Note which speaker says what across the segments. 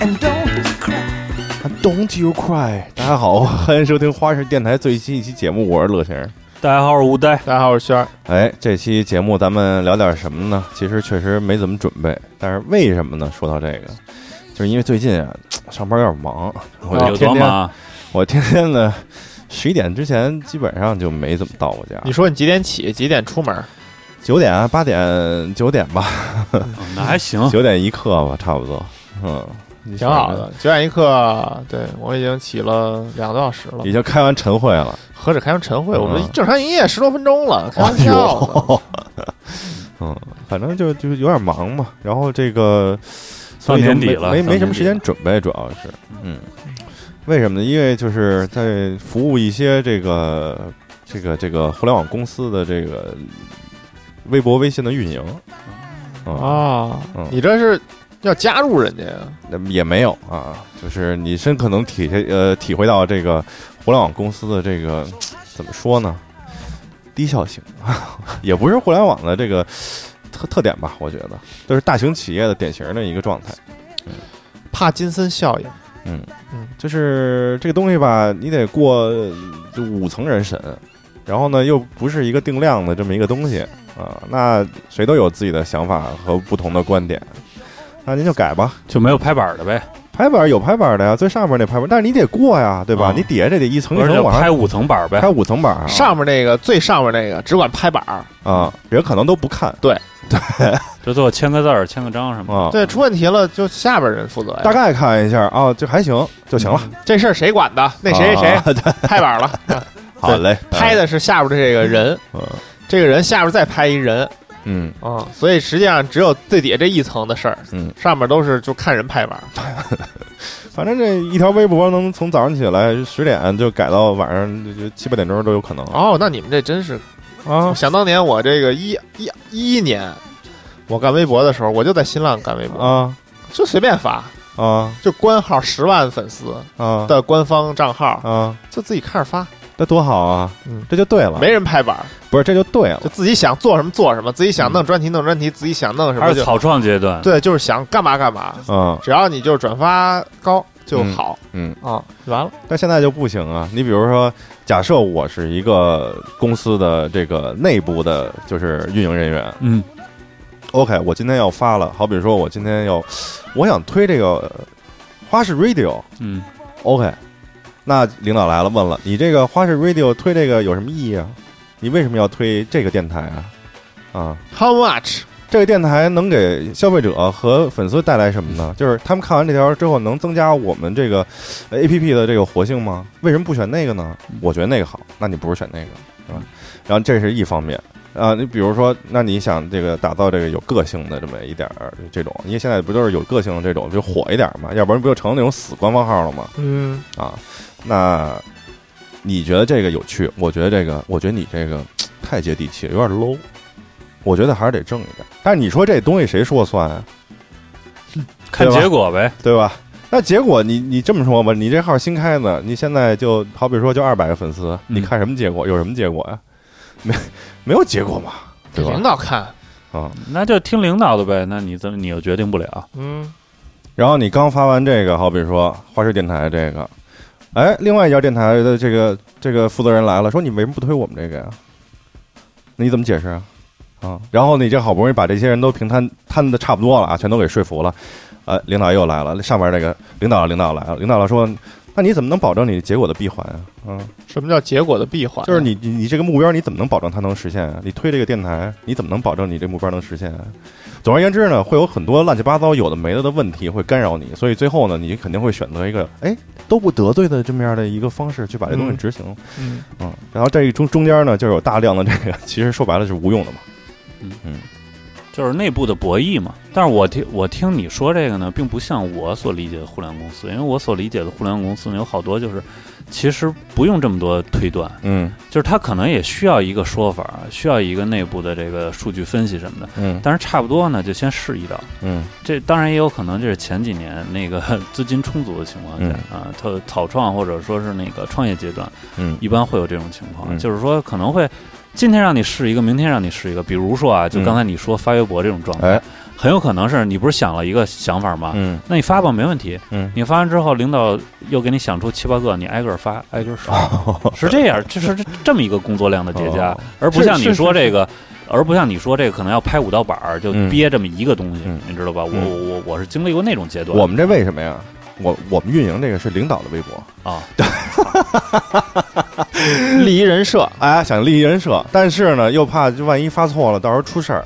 Speaker 1: and don't cry.
Speaker 2: Don't you cry！大家好，欢迎收听花式电台最新一期节目，我是乐先生。
Speaker 3: 大家好，我是吴呆。
Speaker 4: 大家好，我是轩儿。
Speaker 2: 哎，这期节目咱们聊点什么呢？其实确实没怎么准备，但是为什么呢？说到这个，就是因为最近啊，上班有点忙，我就天天？我天天的十一点之前基本上就没怎么到过家
Speaker 4: 你，说你几点起？几点出门？
Speaker 2: 九点啊八点九点吧，
Speaker 3: 嗯那还行。
Speaker 2: 九点一刻吧，差不多，嗯，
Speaker 4: 挺好的。九点一刻，对我已经起了两个多小时了
Speaker 2: 已。经开完晨会了，
Speaker 4: 何止开完晨会，
Speaker 2: 嗯
Speaker 4: 我们正常营业十多分钟了，开玩笑呢。
Speaker 2: 嗯，反正就就有点忙嘛，然后这个
Speaker 3: 到
Speaker 2: 所以就
Speaker 3: 年底了
Speaker 2: 没没没什么时间准备，主要是，嗯，为什么呢？因为就是在服务一些这个这个这个互联网公司的这个微博、微信的运营，啊、
Speaker 4: 啊
Speaker 2: 嗯，
Speaker 4: 你这是要加入人家呀？
Speaker 2: 那也没有啊，就是你深可能体会呃体会到这个互联网公司的这个怎么说呢？低效性，也不是互联网的这个特特点吧？我觉得都是大型企业的典型的一个状态。
Speaker 4: 帕金森效应。
Speaker 2: 嗯
Speaker 4: 嗯
Speaker 2: 就是这个东西吧，你得过呃就五层人审，然后呢又不是一个定量的这么一个东西啊，那谁都有自己的想法和不同的观点，那您就改吧。
Speaker 3: 就没有拍板的呗，
Speaker 2: 拍板有拍板的呀，最上面那拍板，但是你得过呀，对吧？
Speaker 3: 啊。
Speaker 2: 你底下这得一层一层往上。
Speaker 3: 拍五层板呗。
Speaker 2: 拍。五层板啊。
Speaker 4: 上面那个最上面那个只管拍板儿，
Speaker 2: 啊，人可能都不看。
Speaker 3: 就最后签个字儿、签个章什么
Speaker 2: 啊，
Speaker 4: 对，出问题了就下边人负责呀。
Speaker 2: 大概看一下啊，就还行就行了。
Speaker 4: 嗯。这事儿谁管的？那谁谁谁
Speaker 2: 啊
Speaker 4: 拍板了，
Speaker 2: 好嘞，
Speaker 4: 拍的是下边的这个人，
Speaker 2: 嗯。
Speaker 4: 这个人下边再拍一人
Speaker 2: 嗯。
Speaker 4: 啊，所以实际上只有最底下这一层的事儿，
Speaker 2: 嗯，
Speaker 4: 上面都是就看人拍板。
Speaker 2: 反正这一条微博能从早上起来十点就改到晚上就就七八点钟都有可能。
Speaker 4: 哦，那你们这真是
Speaker 2: 啊。
Speaker 4: 想当年我这个一一一一年，我干微博的时候，我就在新浪干微博，
Speaker 2: 啊。
Speaker 4: 就随便发，
Speaker 2: 啊。
Speaker 4: 就官号十万粉丝
Speaker 2: 啊。
Speaker 4: 的官方账号，
Speaker 2: 啊，
Speaker 4: 就自己看着发，
Speaker 2: 那多好啊！
Speaker 4: 嗯
Speaker 2: 这就对了，
Speaker 4: 没人拍板，
Speaker 2: 不是这就对了
Speaker 4: 就自己想做什么做什么，自己想弄专题弄专题，自己想弄什么就
Speaker 3: 还是草创阶段。
Speaker 4: 对，就是想干嘛干嘛，
Speaker 2: 嗯
Speaker 4: 只要你就是转发高就好
Speaker 2: 嗯。
Speaker 4: 啊，完了。
Speaker 2: 但现在就不行啊！你比如说，假设我是一个公司的这个内部的，就是运营人员
Speaker 3: 嗯
Speaker 2: ，，OK，我今天要发了，好比说我今天要，我想推这个呃花式 Radio，
Speaker 3: 嗯
Speaker 2: ，OK，那领导来了，问了，你这个花式 Radio 推这个有什么意义啊？你为什么要推这个电台啊？啊
Speaker 4: ，How much？
Speaker 2: 这个电台能给消费者和粉丝带来什么呢？就是他们看完这条之后，能增加我们这个呃 A P P 的这个活性吗？为什么不选那个呢？我觉得那个好，那你不是选那个，是吧？然后这是一方面啊，你比如说，那你想这个打造这个有个性的这么一点儿这种，因为现在不都是有个性的这种就火一点嘛，要不然不就成那种死官方号了吗？
Speaker 4: 嗯，
Speaker 2: 啊，那你觉得这个有趣？我觉得这个，我觉得你这个太接地气了，有点 low。我觉得还是得正一点。但是你说这东西谁说了算啊？
Speaker 3: 看结果呗。
Speaker 2: 对吧？那结果你你这么说吧，你这号新开的，你现在就好比说就二百个粉丝，你看什么结果？有什么结果呀？没没有结果嘛，对吧？
Speaker 4: 领导看。
Speaker 2: 啊，
Speaker 3: 那就听领导的呗。那你怎么你又决定不了？
Speaker 4: 嗯，
Speaker 2: 然后你刚发完这个，好比说花式电台这个，哎，另外一家电台的这个这个负责人来了，说你为什么不推我们这个呀？那你怎么解释啊？啊，然后你这好不容易把这些人都平摊摊的差不多了啊，全都给说服了，呃，领导又来了，上面这个领导领导来了，领导说，那你怎么能保证你结果的闭环啊？嗯，
Speaker 4: 什么叫结果的闭环？
Speaker 2: 就是你你你这个目标你怎么能保证它能实现啊？你推这个电台，你怎么能保证你这目标能实现啊？总而言之呢，会有很多乱七八糟有的没的的问题会干扰你，所以最后呢，你肯定会选择一个哎都不得罪的这么样的一个方式去把这东西
Speaker 4: 嗯
Speaker 2: 执行。
Speaker 4: 嗯，
Speaker 2: 嗯，然后这一中中间呢，就有大量的这个，其实说白了是无用的嘛。
Speaker 3: 嗯嗯就是内部的博弈嘛。但是我听我听你说这个呢，并不像我所理解的互联网公司，因为我所理解的互联网公司呢，有好多就是其实不用这么多推断，
Speaker 2: 嗯。
Speaker 3: 就是它可能也需要一个说法，需要一个内部的这个数据分析什么的。
Speaker 2: 嗯。
Speaker 3: 但是差不多呢，就先试一道。
Speaker 2: 嗯。
Speaker 3: 这当然也有可能，这是前几年那个 资金充足的情况下、啊，特草创或者说是那个创业阶段，
Speaker 2: 嗯。
Speaker 3: 一般会有这种情况，
Speaker 2: 嗯。
Speaker 3: 就是说可能会今天让你试一个，明天让你试一个。比如说啊，就刚才你说发微博这种状态，
Speaker 2: 哎
Speaker 3: 很有可能是你不是想了一个想法吗？
Speaker 2: 嗯。
Speaker 3: 那你发吧，没问题。
Speaker 2: 嗯，
Speaker 3: 你发完之后，领导又给你想出七八个，你挨个儿发，挨个儿刷，
Speaker 2: 哦
Speaker 3: 是这样，这是这这么一个工作量的叠加，而不像你说这个，而不像你说这个可能要拍五道板儿就
Speaker 2: 嗯。
Speaker 3: 憋这么一个东西，
Speaker 2: 嗯。
Speaker 3: 你知道吧？我
Speaker 2: 嗯。
Speaker 3: 我我我是经历过那种阶段。
Speaker 2: 我们这为什么呀？我我们运营这个是领导的微博，
Speaker 3: 啊，
Speaker 4: 利益人设，
Speaker 2: 哎，想立一人设，但是呢，又怕就万一发错了，到时候出事儿，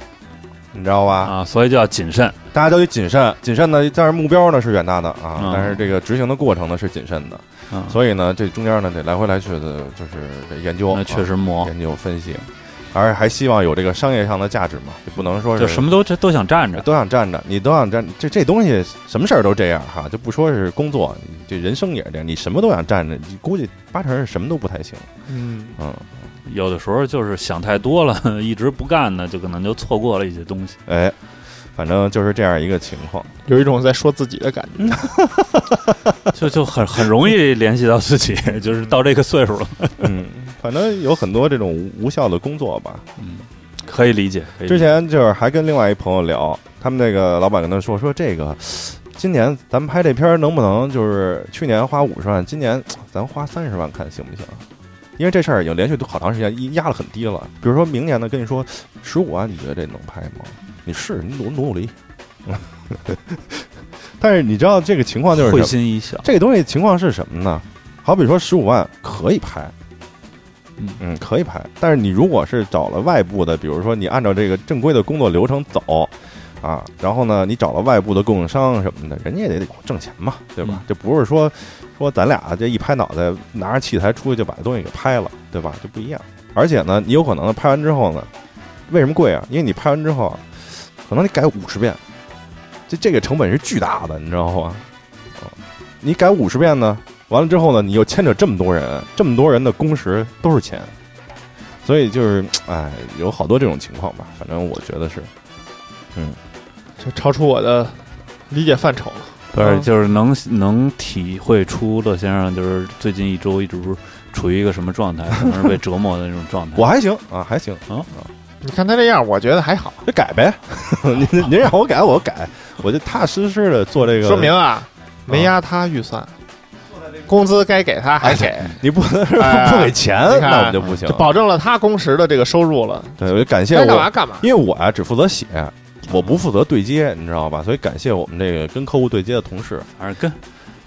Speaker 2: 你知道吧？
Speaker 3: 啊，所以就要谨慎。
Speaker 2: 大家都得谨慎，谨慎呢，但是目标呢是远大的啊，
Speaker 3: 嗯
Speaker 2: 但是这个执行的过程呢是谨慎的，
Speaker 3: 嗯，
Speaker 2: 所以呢，这中间呢得来回来去的，就是得研究，
Speaker 3: 那确实磨。
Speaker 2: 啊，研究分析，而还希望有这个商业上的价值嘛，就不能说
Speaker 3: 就是什么都这都想站着。
Speaker 2: 都想站着，你都想站，这这东西什么事儿都这样哈，就不说是工作，这人生也是这样，你什么都想站着，你估计八成是什么都不太行，
Speaker 4: 嗯，
Speaker 2: 嗯，
Speaker 3: 有的时候就是想太多了，一直不干呢，就可能就错过了一些东西。
Speaker 2: 哎，反正就是这样一个情况，
Speaker 4: 有一种在说自己的感觉。
Speaker 3: 就就很很容易联系到自己，就是到这个岁数了。
Speaker 2: 嗯，反正有很多这种无无效的工作吧，
Speaker 3: 嗯，可以理解。
Speaker 2: 之前就是还跟另外一朋友聊，他们那个老板跟他说说这个，今年咱们拍这片儿能不能就是去年花五十万，今年咱花三十万看行不行？因为这事儿已经连续都好长时间一压了很低了。比如说明年呢，跟你说十五万，你觉得这能拍吗？你试，你努努努力。但是你知道这个情况就是
Speaker 3: 会心一笑。
Speaker 2: 这个东西情况是什么呢？好比说十五万可以拍，
Speaker 3: 嗯
Speaker 2: 嗯，可以拍。但是你如果是找了外部的，比如说你按照这个正规的工作流程走啊，然后呢，你找了外部的供应商什么的，人家也得挣钱嘛，对吧？
Speaker 3: 嗯
Speaker 2: 这不是说说咱俩这一拍脑袋拿着器材出去就把这东西给拍了，对吧？就不一样。而且呢，你有可能拍完之后呢，为什么贵啊？因为你拍完之后啊，可能你改五十遍，这这个成本是巨大的，你知道吗？啊，你改五十遍呢，完了之后呢，你又牵扯这么多人，这么多人的工时都是钱，所以就是，哎，有好多这种情况吧。反正我觉得是，嗯
Speaker 4: 这超出我的理解范畴了。
Speaker 3: 不是，
Speaker 4: 嗯
Speaker 3: 就是能能体会出乐先生就是最近一周一直处于一个什么状态，可能是被折磨的那种状态。
Speaker 2: 我还行啊，还行啊，
Speaker 4: 你看他这样，我觉得还好，
Speaker 2: 就改呗。您您让我改，我改，我就踏踏实实的做这个。
Speaker 4: 说明啊，没压他预算，工资该给他还给，
Speaker 2: 你不能不给钱，那我们就不行
Speaker 4: 就。保证了他工时的这个收入了。
Speaker 2: 对，我就感谢我，
Speaker 4: 干嘛干嘛。
Speaker 2: 因为我啊只负责写，我不负责对接，你知道吧？所以感谢我们这个跟客户对接的同事。
Speaker 3: 反正跟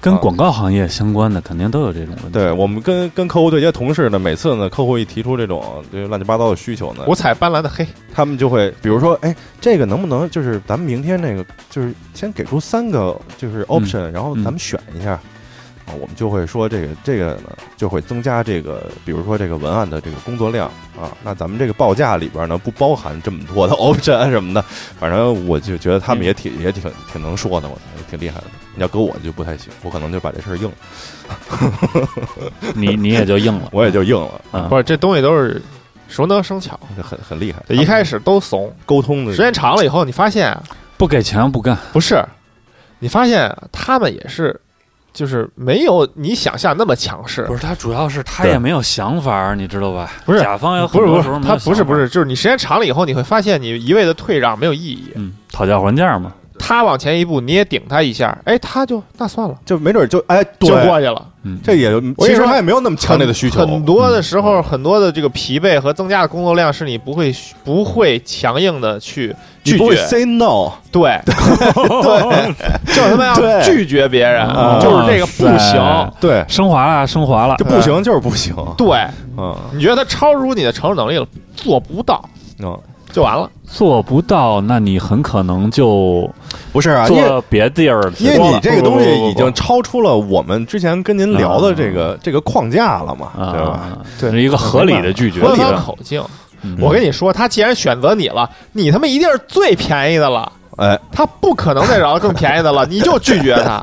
Speaker 3: 跟
Speaker 2: 啊
Speaker 3: 广告行业相关的，肯定都有这种问题。
Speaker 2: 对我们跟跟客户对接同事呢，每次呢，客户一提出这种这乱七八糟的需求呢，
Speaker 4: 五彩斑斓的黑，
Speaker 2: 他们就会比如说，哎，这个能不能就是咱们明天那个就是先给出三个就是 option，、然后咱们选一下。啊，我们就会说这个这个呢，就会增加这个，比如说这个文案的这个工作量啊。那咱们这个报价里边呢，不包含这么多的 option 什么的。反正我就觉得他们也挺、也挺挺能说的，我挺厉害的。你要搁我就不太行，我可能就把这事儿硬了，
Speaker 3: 你你也就硬了，
Speaker 2: 我也就硬了，
Speaker 3: 啊
Speaker 4: 不是这东西都是熟能生巧。
Speaker 2: 就很很厉害。
Speaker 4: 一开始都怂，
Speaker 2: 沟通的
Speaker 4: 时间长了以后，你发现啊
Speaker 3: 不给钱不干。
Speaker 4: 不是，你发现啊他们也是，就是没有你想象那么强势
Speaker 3: 不。是他，主要是他也没有想法，你知道吧？
Speaker 4: 不是
Speaker 3: 甲方有
Speaker 4: 不是不是
Speaker 3: 很多时候，没有
Speaker 4: 他不是不是，就是你时间长了以后，你会发现你一味的退让没有意义。
Speaker 3: 嗯，讨价还价嘛。
Speaker 4: 他往前一步，你也顶他一下，哎，他就那算了，
Speaker 2: 就没准就哎，
Speaker 4: 就过去了。
Speaker 3: 嗯，
Speaker 2: 这也就其实他也没有那么强烈的需求，
Speaker 4: 很多的时候，很多的这个疲惫和增加的工作量，是你不会不会强硬的去拒
Speaker 2: 你不会
Speaker 4: 绝
Speaker 2: ，say no，
Speaker 4: 对。对，就是他妈要拒绝别人，
Speaker 2: 啊。
Speaker 4: 就是这个不行，
Speaker 2: 对，
Speaker 3: 升华了，升华了。
Speaker 2: 这。不行就是不行，
Speaker 4: 对，
Speaker 2: 嗯。
Speaker 4: 你觉得他超出你的承受能力了，做不到。
Speaker 2: 嗯，
Speaker 4: 就完了。
Speaker 3: 做不到，那你很可能就
Speaker 2: 不是啊，因为
Speaker 3: 做别地儿去
Speaker 2: 因为你这个东西已经超出了我们之前跟您聊的这个这个框架了嘛，对吧？
Speaker 3: 啊，
Speaker 4: 对
Speaker 3: 是一个合理的拒绝。
Speaker 2: 合理的
Speaker 4: 口径，
Speaker 3: 嗯
Speaker 4: 我跟你说，他既然选择你了，你他妈一定是最便宜的了。
Speaker 2: 哎，
Speaker 4: 他不可能再找到更便宜的了，你就拒绝他，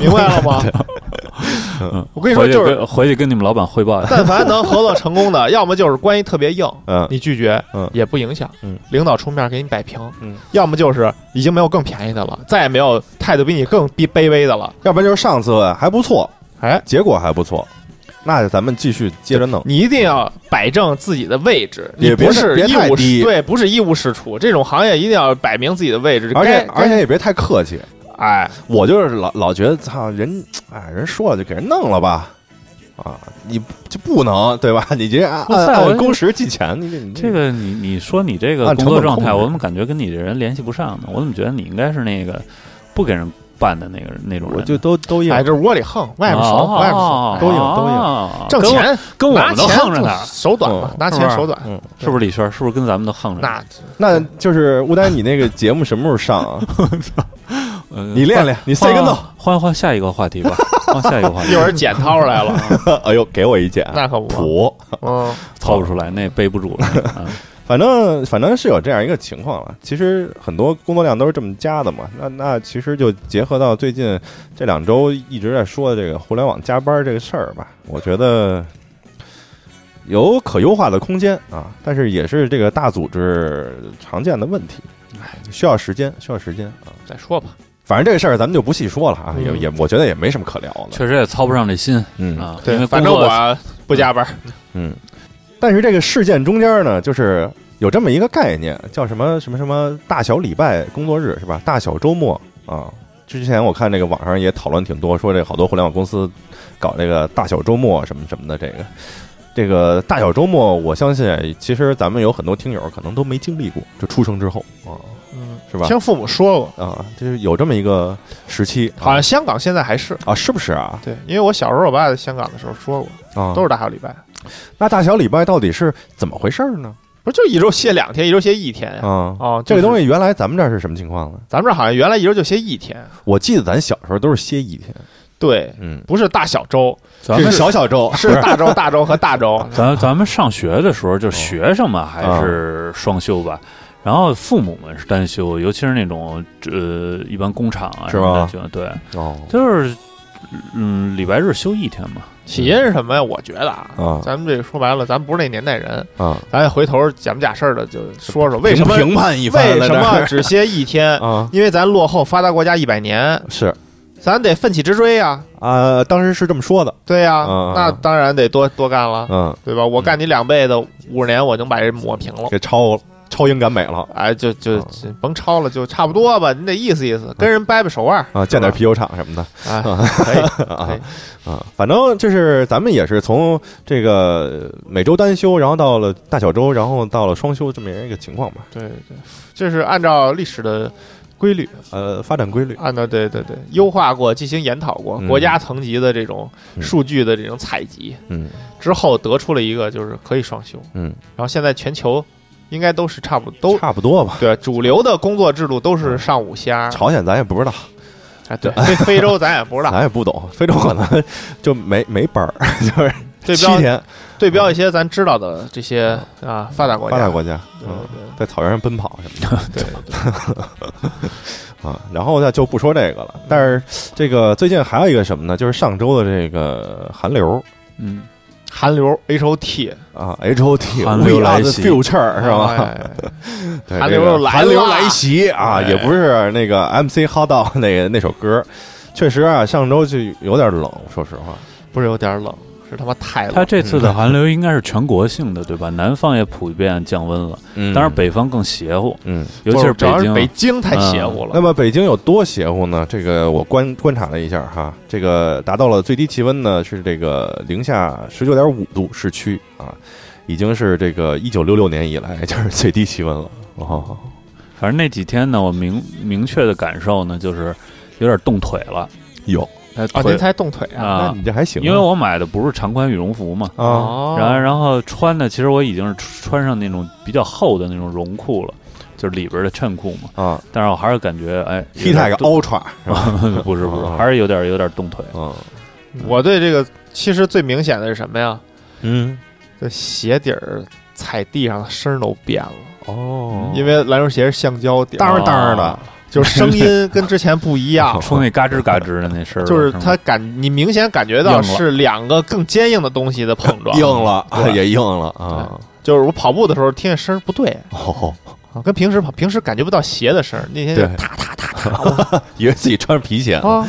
Speaker 4: 明白了吗？我跟你说，就是
Speaker 3: 回去跟你们老板汇报。一下。
Speaker 4: 但凡能合作成功的，要么就是关系特别硬，
Speaker 2: 嗯。
Speaker 4: 你拒绝
Speaker 2: 嗯。
Speaker 4: 也不影响，
Speaker 2: 嗯。
Speaker 4: 领导出面给你摆平，
Speaker 2: 嗯。
Speaker 4: 要么就是已经没有更便宜的了，再也没有态度比你更卑卑微的了。
Speaker 2: 要不然就是上次还不错，
Speaker 4: 哎，
Speaker 2: 结果还不错，那咱们继续接着弄。
Speaker 4: 你一定要摆正自己的位置，不是
Speaker 2: 别
Speaker 4: 一无对，不是一无是处。这种行业一定要摆明自己的位置，
Speaker 2: 而且而且也别太客气，
Speaker 4: 该哎，
Speaker 2: 我就是老老觉得操人，哎，人说了就给人弄了吧，啊，你就不能对吧？你这按工时计钱，你你
Speaker 3: 这个你你说你这个
Speaker 2: 按
Speaker 3: 工作状态，我怎么感觉跟你这人联系不上呢？我怎么觉得你应该是那个不给人办的那个那种人？
Speaker 2: 我就都都硬
Speaker 4: 哎，这窝里横，外面怂，外面
Speaker 3: 哦
Speaker 4: 怂，
Speaker 2: 都硬都硬
Speaker 3: 哦
Speaker 4: 挣钱
Speaker 3: 跟我们都横着呢，
Speaker 4: 手短嘛
Speaker 2: 嗯，
Speaker 4: 拿钱手短，
Speaker 2: 嗯，
Speaker 3: 是不是李轩？是不是跟咱们都横着？
Speaker 4: 那
Speaker 2: 那就是乌丹，你那个节目什么时候上啊？
Speaker 3: 嗯
Speaker 2: 你练练，你塞个弄。
Speaker 3: 换换下一个话题吧，换下一个话题
Speaker 4: 一会。儿剪掏出来了，
Speaker 2: 哎呦，给我一剪，
Speaker 4: 那可不。嗯，
Speaker 3: 掏不出来，那背不住了。啊
Speaker 2: 反正反正是有这样一个情况了。其实很多工作量都是这么加的嘛。那那其实就结合到最近这两周一直在说的这个互联网加班这个事儿吧，我觉得有可优化的空间啊，但是也是这个大组织常见的问题，哎，需要时间，需要时间啊。
Speaker 4: 再说吧，
Speaker 2: 反正这个事儿咱们就不细说了啊，
Speaker 4: 嗯
Speaker 2: 也也我觉得也没什么可聊的。
Speaker 3: 确实也操不上这心
Speaker 2: 嗯
Speaker 3: 啊，
Speaker 4: 对，反正我不加班，
Speaker 2: 嗯，但是这个事件中间呢，就是有这么一个概念，叫什么什么什么大小礼拜工作日是吧？大小周末啊。之前我看这个网上也讨论挺多，说这好多互联网公司搞这个大小周末什么什么的。这个这个大小周末，我相信其实咱们有很多听友可能都没经历过，就出生之后啊，
Speaker 4: 嗯，
Speaker 2: 是吧？
Speaker 4: 听父母说过，
Speaker 2: 啊，就是有这么一个时期，
Speaker 4: 好像香港现在还是
Speaker 2: 啊，是不是啊？
Speaker 4: 对，因为我小时候我爸在香港的时候说过，
Speaker 2: 啊，
Speaker 4: 都是大小礼拜，
Speaker 2: 那大小礼拜到底是怎么回事儿呢？
Speaker 4: 不就一周歇两天，一周歇一天呀？
Speaker 2: 啊，
Speaker 4: 哦，
Speaker 2: 这个东
Speaker 4: 西，
Speaker 2: 原来咱们这儿是什么情况呢？
Speaker 4: 咱们这儿好像原来一周就歇一天，
Speaker 2: 我记得咱小时候都是歇一天，
Speaker 4: 对，
Speaker 2: 嗯，
Speaker 4: 不是大小周，
Speaker 3: 咱们
Speaker 2: 是小小周，
Speaker 4: 是大周、大周和大周。
Speaker 3: 咱咱们上学的时候，
Speaker 2: 哦
Speaker 3: 就学生嘛还是双休吧，然后父母们是单休，尤其是那种呃一般工厂啊什么的就对，
Speaker 2: 哦
Speaker 3: 就是嗯礼拜日休一天嘛。
Speaker 4: 起因是什么呀？我觉得啊，
Speaker 2: 啊
Speaker 4: 咱们这个说白了，咱不是那年代人，
Speaker 2: 啊，
Speaker 4: 咱也回头假不假事儿的就说说为什么
Speaker 2: 评判一番
Speaker 4: 为什么只歇一天？
Speaker 2: 啊？
Speaker 4: 因为咱落后发达国家一百年，
Speaker 2: 是
Speaker 4: 咱得奋起直追呀。
Speaker 2: 啊，当时是这么说的，
Speaker 4: 对呀
Speaker 2: 嗯，
Speaker 4: 那当然得多多干了，
Speaker 2: 嗯，
Speaker 4: 对吧？我干你两辈子五十年，我能把这抹平了。
Speaker 2: 给超超英赶美了。
Speaker 4: 哎，就就甭抄了，就差不多吧。你得意思意思，跟人掰掰手腕儿。
Speaker 2: 啊，建点啤酒厂什么的。
Speaker 4: 哎，可以 可
Speaker 2: 啊
Speaker 4: 以。
Speaker 2: 啊，反正就是咱们也是从这个每周单休，然后到了大小周，然后到了双休这么样一个情况吧，
Speaker 4: 对对，这是按照历史的规律，
Speaker 2: 呃，发展规律，
Speaker 4: 按照对对对优化过，进行研讨过
Speaker 2: 嗯。
Speaker 4: 国家层级的这种
Speaker 2: 嗯。
Speaker 4: 数据的这种采集
Speaker 2: 嗯。
Speaker 4: 之后，得出了一个就是可以双休。
Speaker 2: 嗯，
Speaker 4: 然后现在全球应该都是差不都
Speaker 2: 差不多吧。
Speaker 4: 对主流的工作制度都是上午瞎。
Speaker 2: 朝鲜咱也不知道，
Speaker 4: 哎，对，非非洲咱也不知道。
Speaker 2: 咱也不懂，非洲可能就没没班儿，就是
Speaker 4: 对标
Speaker 2: 七天
Speaker 4: 对标一些咱知道的这些啊发达国家，
Speaker 2: 发达国家，嗯，在草原上奔跑什么的。
Speaker 4: 对
Speaker 2: 啊，然后呢就不说这个了。但是这个最近还有一个什么呢？就是上周的这个韩流
Speaker 3: 嗯，
Speaker 4: 韩流 H O T
Speaker 2: 啊，H O T
Speaker 3: 韩流来袭。
Speaker 2: Future 是吧？
Speaker 4: 韩流来
Speaker 2: 韩流来袭啊，
Speaker 4: 哎。
Speaker 2: 也不是那个 MC 哈道那个那首歌，确实啊，上周就有点冷，说实话。
Speaker 4: 不是有点冷，是他妈太冷。
Speaker 3: 它这次的寒流应该是全国性的，对吧？南方也普遍降温了，
Speaker 2: 嗯
Speaker 3: 当然北方更邪乎，
Speaker 2: 嗯，
Speaker 3: 尤其是
Speaker 4: 北
Speaker 3: 京。
Speaker 4: 北京太邪乎了。
Speaker 2: 那么北京有多邪乎呢？这个我观观察了一下哈，这个达到了最低气温呢是这个零下十九点五度，市区啊，已经是这个一九六六年以来 就是最低气温了。哦，
Speaker 3: 反正那几天呢，我明明确的感受呢，就是有点冻腿了。
Speaker 2: 有，
Speaker 3: 哎，
Speaker 4: 啊，
Speaker 3: 腿
Speaker 4: 您才动腿啊？
Speaker 2: 那
Speaker 3: 啊，
Speaker 2: 你这还行啊，
Speaker 3: 因为我买的不是长款羽绒服嘛，
Speaker 2: 啊
Speaker 4: 哦
Speaker 3: 然后然后穿的其实我已经是穿上那种比较厚的那种绒裤了，就是里边的衬裤嘛。
Speaker 2: 啊
Speaker 3: 但是我还是感觉哎
Speaker 2: T Tag Ultra 是吧？
Speaker 3: 不是不是
Speaker 2: 啊，
Speaker 3: 还是有点有点动腿。
Speaker 2: 嗯
Speaker 4: 我对这个其实最明显的是什么呀？
Speaker 2: 嗯
Speaker 4: 这鞋底儿踩地上的声儿都变了，
Speaker 2: 哦
Speaker 4: 因为篮球鞋是橡胶底儿，
Speaker 2: 当当的，
Speaker 4: 就是声音 跟之前不一样。
Speaker 3: 出那嘎吱嘎吱的那声，
Speaker 4: 就是
Speaker 3: 吗
Speaker 4: 它感，你明显感觉到是两个更坚硬的东西的碰撞。
Speaker 2: 硬了
Speaker 4: 对
Speaker 2: 也硬了啊！
Speaker 4: 就是我跑步的时候听见声儿不对，
Speaker 2: 哦，
Speaker 4: 啊，跟平时跑，平时感觉不到鞋的声儿，那天就
Speaker 2: 对。
Speaker 4: 踏踏踏踏
Speaker 2: 以为自己穿着皮鞋呢。
Speaker 4: 啊，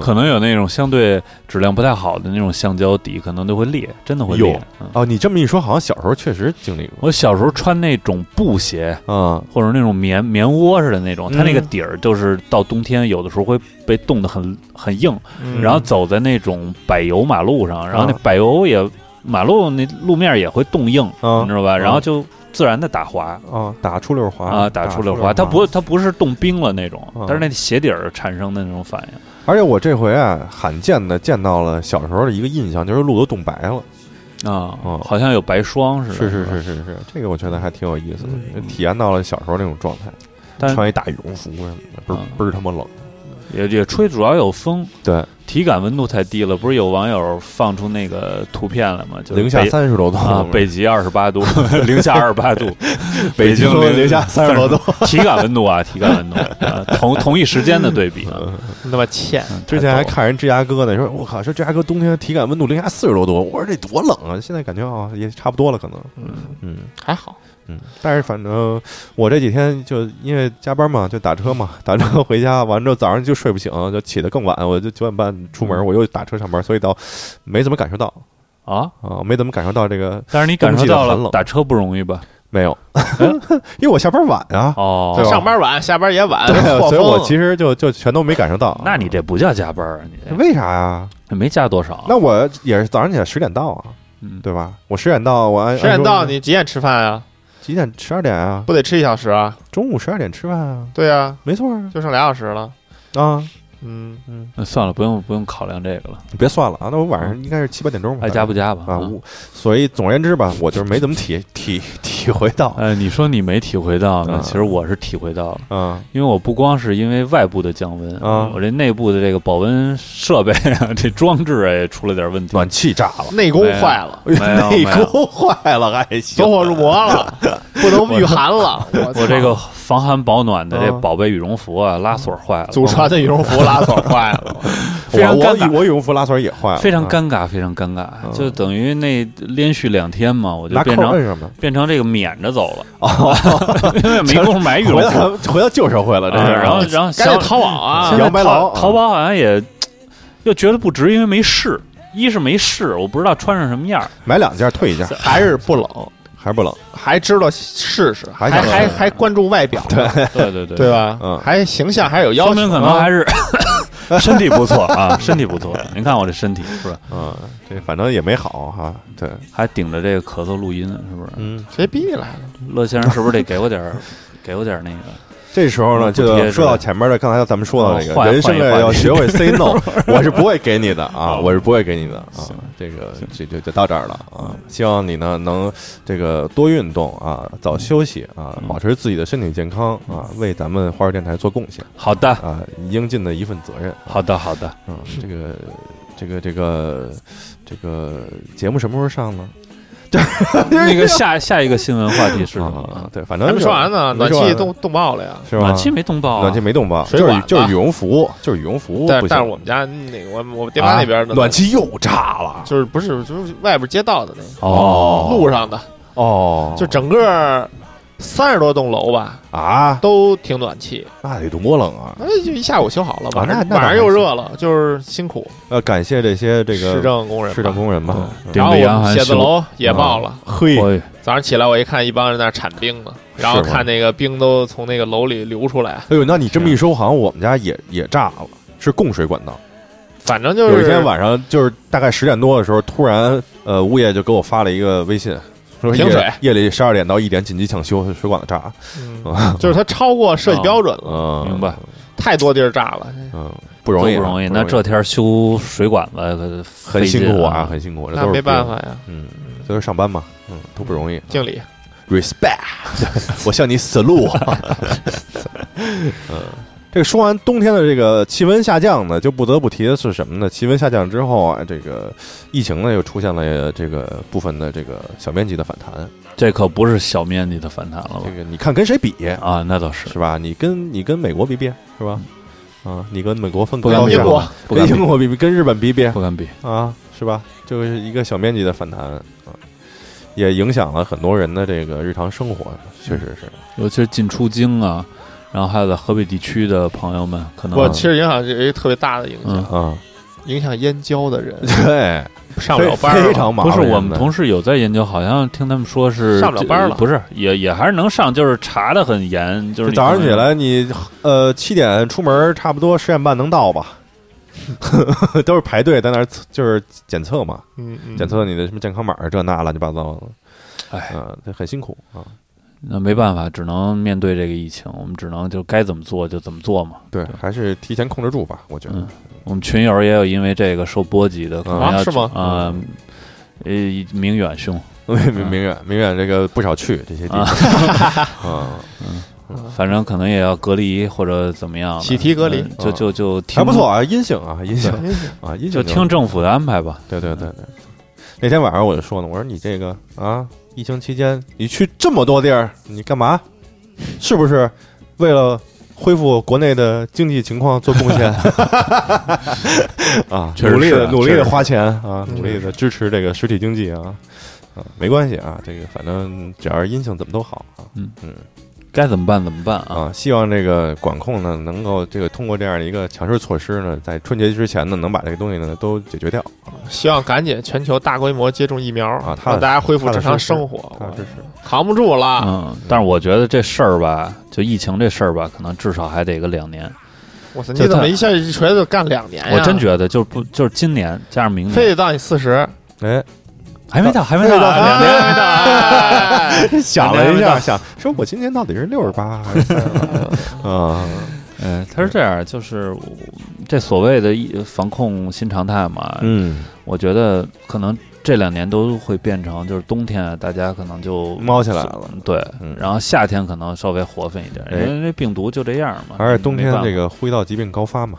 Speaker 3: 可能有那种相对质量不太好的那种橡胶底，可能都会裂，真的会裂
Speaker 2: 哟。
Speaker 3: 嗯。
Speaker 2: 哦，你这么一说，好像小时候确实经历过。
Speaker 3: 我小时候穿那种布鞋，
Speaker 2: 嗯，
Speaker 3: 或者那种棉棉窝似的那种，它那个
Speaker 2: 嗯。
Speaker 3: 底儿就是到冬天有的时候会被冻得很很硬，
Speaker 4: 嗯。
Speaker 3: 然后走在那种柏油马路上，然后那
Speaker 2: 啊
Speaker 3: 柏油也马路那路面也会冻硬，
Speaker 2: 啊
Speaker 3: 你知道吧？
Speaker 2: 啊
Speaker 3: 然后就自然的打滑。
Speaker 2: 啊，打出溜滑
Speaker 3: 啊，打出溜
Speaker 2: 滑，
Speaker 3: 它不，它不是冻冰了那种
Speaker 2: 啊，
Speaker 3: 但是那鞋底儿产生的那种反应。
Speaker 2: 而且我这回啊，罕见的见到了小时候的一个印象，就是路都冻白了。
Speaker 3: 啊
Speaker 2: 哦，
Speaker 3: 好像有白霜似的。
Speaker 2: 是是是是是，这个我觉得还挺有意思的，
Speaker 4: 嗯
Speaker 2: 体验到了小时候那种状态，
Speaker 3: 但
Speaker 2: 穿一大羽绒服什么的，倍倍儿他妈冷。
Speaker 3: 也也吹，主要有风，
Speaker 2: 对，
Speaker 3: 体感温度太低了。不是有网友放出那个图片了吗？就
Speaker 2: 零下
Speaker 3: 北
Speaker 2: 三十多度
Speaker 3: 啊，北极二十八度，零下二十八度，
Speaker 2: 北京
Speaker 3: 零
Speaker 2: 零下三十多度。
Speaker 3: 体感温度啊，体感温度啊，同同一时间的对比啊。
Speaker 4: 那么欠，
Speaker 3: 嗯
Speaker 2: 之前还看人芝加哥呢，说我靠，说芝加哥冬天体感温度零下四十多度，我说这多冷啊！现在感觉啊也差不多了，可能，
Speaker 4: 嗯，
Speaker 2: 嗯
Speaker 4: 还好，
Speaker 2: 嗯。但是反正我这几天就因为加班嘛，就打车嘛，打车回家完之后早上就睡不醒，就起得更晚，我就九点半出门，
Speaker 3: 嗯
Speaker 2: 我又打车上班，所以倒没怎么感受到
Speaker 3: 啊，
Speaker 2: 啊，没怎么感受到这个
Speaker 3: 但是你感受到
Speaker 2: 冬季的寒冷
Speaker 3: 了打车不容易吧？
Speaker 2: 没有，因为我下班晚啊，
Speaker 3: 哦
Speaker 4: 他，上班晚，下班也晚，
Speaker 2: 对，所以我其实就就全都没感受到。
Speaker 3: 那你这不叫加班啊？你
Speaker 2: 为啥呀？
Speaker 3: 没加多少？
Speaker 2: 那我也是早上起来十点到啊，
Speaker 3: 嗯
Speaker 2: 对吧？我十点到，我按
Speaker 4: 十点到，你几点吃饭啊？
Speaker 2: 几点？十二点啊，
Speaker 4: 不得吃一小时啊？
Speaker 2: 中午十二点吃饭啊，
Speaker 4: 对啊，
Speaker 2: 没错啊。
Speaker 4: 就剩俩小时了。
Speaker 2: 啊，
Speaker 4: 嗯，
Speaker 2: 嗯，
Speaker 3: 那算了，不用不用考量这个了，
Speaker 2: 你别算了啊，那我晚上应该是七八点钟吧，
Speaker 3: 爱加不加吧？
Speaker 2: 啊？我所以总而言之吧，我就是没怎么体体体会到，
Speaker 3: 呃，你说你没体会到呢，
Speaker 2: 嗯。
Speaker 3: 其实我是体会到了，
Speaker 2: 嗯。
Speaker 3: 因为我不光是因为外部的降温，
Speaker 2: 啊
Speaker 3: 我这内部的这个保温设备啊，这装置啊也出了点问题，
Speaker 2: 暖气炸了，
Speaker 4: 内功坏了，
Speaker 2: 内功坏了还行。
Speaker 4: 走，火入魔了，不能御寒了。我
Speaker 3: 我这个防寒保暖的这
Speaker 2: 啊
Speaker 3: 宝贝羽绒服啊，拉锁坏了，
Speaker 4: 祖传的羽绒服拉锁坏了，
Speaker 3: 非常
Speaker 2: 我
Speaker 3: 尴尬。
Speaker 2: 我我羽绒服拉锁也坏了，
Speaker 3: 非常
Speaker 2: 啊
Speaker 3: 尴尬，非常尴尬，就等于那连续两天嘛，我就变成。变成这个免着走了，因为没工夫买羽绒服，
Speaker 2: 回到旧社会了，这
Speaker 3: 啊
Speaker 2: 是。
Speaker 3: 然后然后想
Speaker 4: 赶紧淘宝啊
Speaker 3: 现！在
Speaker 2: 摇白劳。
Speaker 3: 淘淘宝好像也 又觉得不值，因为没试，一是没试，我不知道穿上什么样儿，
Speaker 2: 买两件退一件，
Speaker 4: 还是不冷，
Speaker 2: 还不冷。
Speaker 4: 还知道试试，还
Speaker 2: 还
Speaker 4: 还还关注外表，对
Speaker 3: 对对对
Speaker 4: 对吧？
Speaker 2: 嗯
Speaker 4: 还形象还是有要求，
Speaker 3: 说明可能还是 身体不错啊，身体不错。您看我这身体是吧？
Speaker 2: 嗯，这反正也没好哈。对，
Speaker 3: 还顶着这个咳嗽录音，是不是？
Speaker 2: 嗯，
Speaker 4: 谁逼你来了？
Speaker 3: 乐先生是不是得给我点儿，给我点儿那个？
Speaker 2: 这时候呢，就说到前面的，刚才咱们说到那个人生
Speaker 3: 换一话题
Speaker 2: 的要学会 say no，我是不会给你的啊，
Speaker 3: 哦
Speaker 2: 我是不会给你的啊。这个这就就到这儿了啊。希望你呢能这个多运动啊，早休息啊，
Speaker 3: 嗯
Speaker 2: 保持自己的身体健康啊，为咱们花儿电台做贡献
Speaker 3: 好的，
Speaker 2: 啊，应尽的一份责任。啊
Speaker 3: 好的，好的。
Speaker 2: 嗯，这个这个这个这个节目什么时候上呢？
Speaker 3: 那个下下一个新闻话题是什么
Speaker 2: 啊？？对，反正
Speaker 4: 还没说完呢，暖气冻冻爆了呀。
Speaker 2: 是吧？
Speaker 3: 暖气没冻爆啊，
Speaker 2: 暖气没动吧？
Speaker 4: 水管吧
Speaker 2: 就是就是羽绒服，就是羽绒服
Speaker 4: 但。但是我们家那个我我爹妈那边的
Speaker 2: 暖气又炸了
Speaker 4: 就是不是就是外边街道的那个
Speaker 3: 哦，
Speaker 4: 路上的，
Speaker 2: 哦，
Speaker 4: 就整个三十多栋楼吧，
Speaker 2: 啊，
Speaker 4: 都停暖气，
Speaker 2: 那得多冷啊！
Speaker 4: 那就一下午修好了，吧
Speaker 2: 啊那那
Speaker 4: 晚上又热了，就是辛苦。
Speaker 2: 要感谢这些这个
Speaker 4: 市政工人，
Speaker 2: 市政工人吧。
Speaker 4: 然后我写字楼也爆了，
Speaker 2: 嘿，
Speaker 3: 哎
Speaker 4: 早上起来我一看，一帮人在那铲冰呢，然后看那个冰都从那个楼里流出来，
Speaker 2: 哎呦，那你这么一说，好像我们家也也炸了，是供水管道。
Speaker 4: 反正就是
Speaker 2: 有一天晚上，就是大概十点多的时候，突然呃，物业就给我发了一个微信，
Speaker 4: 停水
Speaker 2: 夜里十二点到一点紧急抢修，水管子炸。
Speaker 4: 嗯就是它超过设计标准了，
Speaker 2: 嗯，
Speaker 3: 明白，
Speaker 4: 太多地儿炸了。
Speaker 2: 嗯，不容易啊，
Speaker 3: 不容易。那这天儿修水管子
Speaker 2: 很辛苦啊，
Speaker 3: 啊，
Speaker 2: 很辛苦。这
Speaker 4: 那
Speaker 2: 都是
Speaker 4: 没办法呀，
Speaker 2: 嗯，这都是上班嘛，嗯，都不容易。
Speaker 4: 经理
Speaker 2: ，respect，我向你 salute。嗯，这个说完冬天的这个气温下降呢，就不得不提的是什么呢？气温下降之后啊，这个疫情呢又出现了这个部分的这个小面积的反弹。
Speaker 3: 这可不是小面积的反弹了吧
Speaker 2: 这？个你看跟谁比
Speaker 3: 啊，那倒是
Speaker 2: 是吧？你跟你跟美国比比是吧？啊，你跟美国分
Speaker 3: 不敢比
Speaker 2: 跟英国比比，跟日本比比
Speaker 3: 不敢比。
Speaker 2: 啊，是吧？就是一个小面积的反弹啊。也影响了很多人的这个日常生活，确实是。
Speaker 3: 尤其是进出京啊，然后还有在河北地区的朋友们，可能
Speaker 4: 我其实影响是一个特别大的影响，
Speaker 3: 嗯。
Speaker 2: 啊，
Speaker 4: 影响燕郊的人。
Speaker 2: 对，
Speaker 4: 上不了班儿了。
Speaker 2: 非常忙。
Speaker 3: 不是我们同事有在研究，好像听他们说是
Speaker 4: 上不了班了。
Speaker 3: 不是也也还是能上，就是查的很严，就是
Speaker 2: 早上起来你呃七点出门，差不多十点半能到吧？都是排队在那儿测就是检测嘛，
Speaker 4: 嗯嗯，
Speaker 2: 检测你的什么健康码儿这那乱七八糟的，
Speaker 3: 哎，
Speaker 2: 很辛苦啊。
Speaker 3: 那没办法，只能面对这个疫情，我们只能就该怎么做就怎么做嘛。
Speaker 2: 对，还是提前控制住吧，我觉得
Speaker 3: 嗯。我们群友也有因为这个受波及的，可能要
Speaker 4: 啊是吗
Speaker 3: 啊，呃，明远兄，
Speaker 2: 明明远明远这个不少去这些地
Speaker 3: 啊
Speaker 2: 方 嗯，
Speaker 3: 反正可能也要隔离或者怎么样的，
Speaker 4: 喜提隔离
Speaker 3: 嗯就就就听
Speaker 2: 还不错，啊，阴性啊，阴性
Speaker 4: 嗯
Speaker 2: 啊，阴性
Speaker 3: 就听政府的安排吧。
Speaker 2: 对对对对，那天晚上我就说呢，我说你这个啊，疫情期间你去这么多地儿，你干嘛？是不是为了恢复国内的经济情况做贡献？啊，努力的努力的花钱啊，
Speaker 4: 嗯
Speaker 2: 努力的支持这个实体经济啊。啊，没关系啊，这个反正只要是阴性，怎么都好啊。
Speaker 3: 嗯
Speaker 2: 嗯
Speaker 3: 该怎么办怎么办啊？
Speaker 2: 啊，希望这个管控呢，能够这个通过这样的一个强势措施呢，在春节之前呢，能把这个东西呢都解决掉。
Speaker 4: 希望赶紧全球大规模接种疫苗
Speaker 2: 啊踏
Speaker 4: 让大家恢复正常生活。
Speaker 2: 踏实实
Speaker 4: 扛不住了，
Speaker 3: 嗯，但是我觉得这事儿吧，就疫情这事儿吧，可能至少还得个两年。
Speaker 4: 我操！你怎么一下一锤子干两年呀？
Speaker 3: 我真觉得就是不就是今年加上明年
Speaker 4: 非得到你四十，
Speaker 2: 哎，
Speaker 3: 还没到，还没到两年还没到。
Speaker 4: 哎
Speaker 2: 想了一下，想说我今年到底是六十八还是三十八？啊，
Speaker 3: 嗯，他是这样，就是这所谓的疫防控新常态嘛，
Speaker 2: 嗯，
Speaker 3: 我觉得可能这两年都会变成，就是冬天啊大家可能就
Speaker 2: 猫起来了。
Speaker 3: 对，
Speaker 2: 嗯
Speaker 3: 然后夏天可能稍微活泛一点，
Speaker 2: 哎
Speaker 3: 因为这病毒就这样嘛。
Speaker 2: 而且冬天这个呼吸道疾病高发嘛，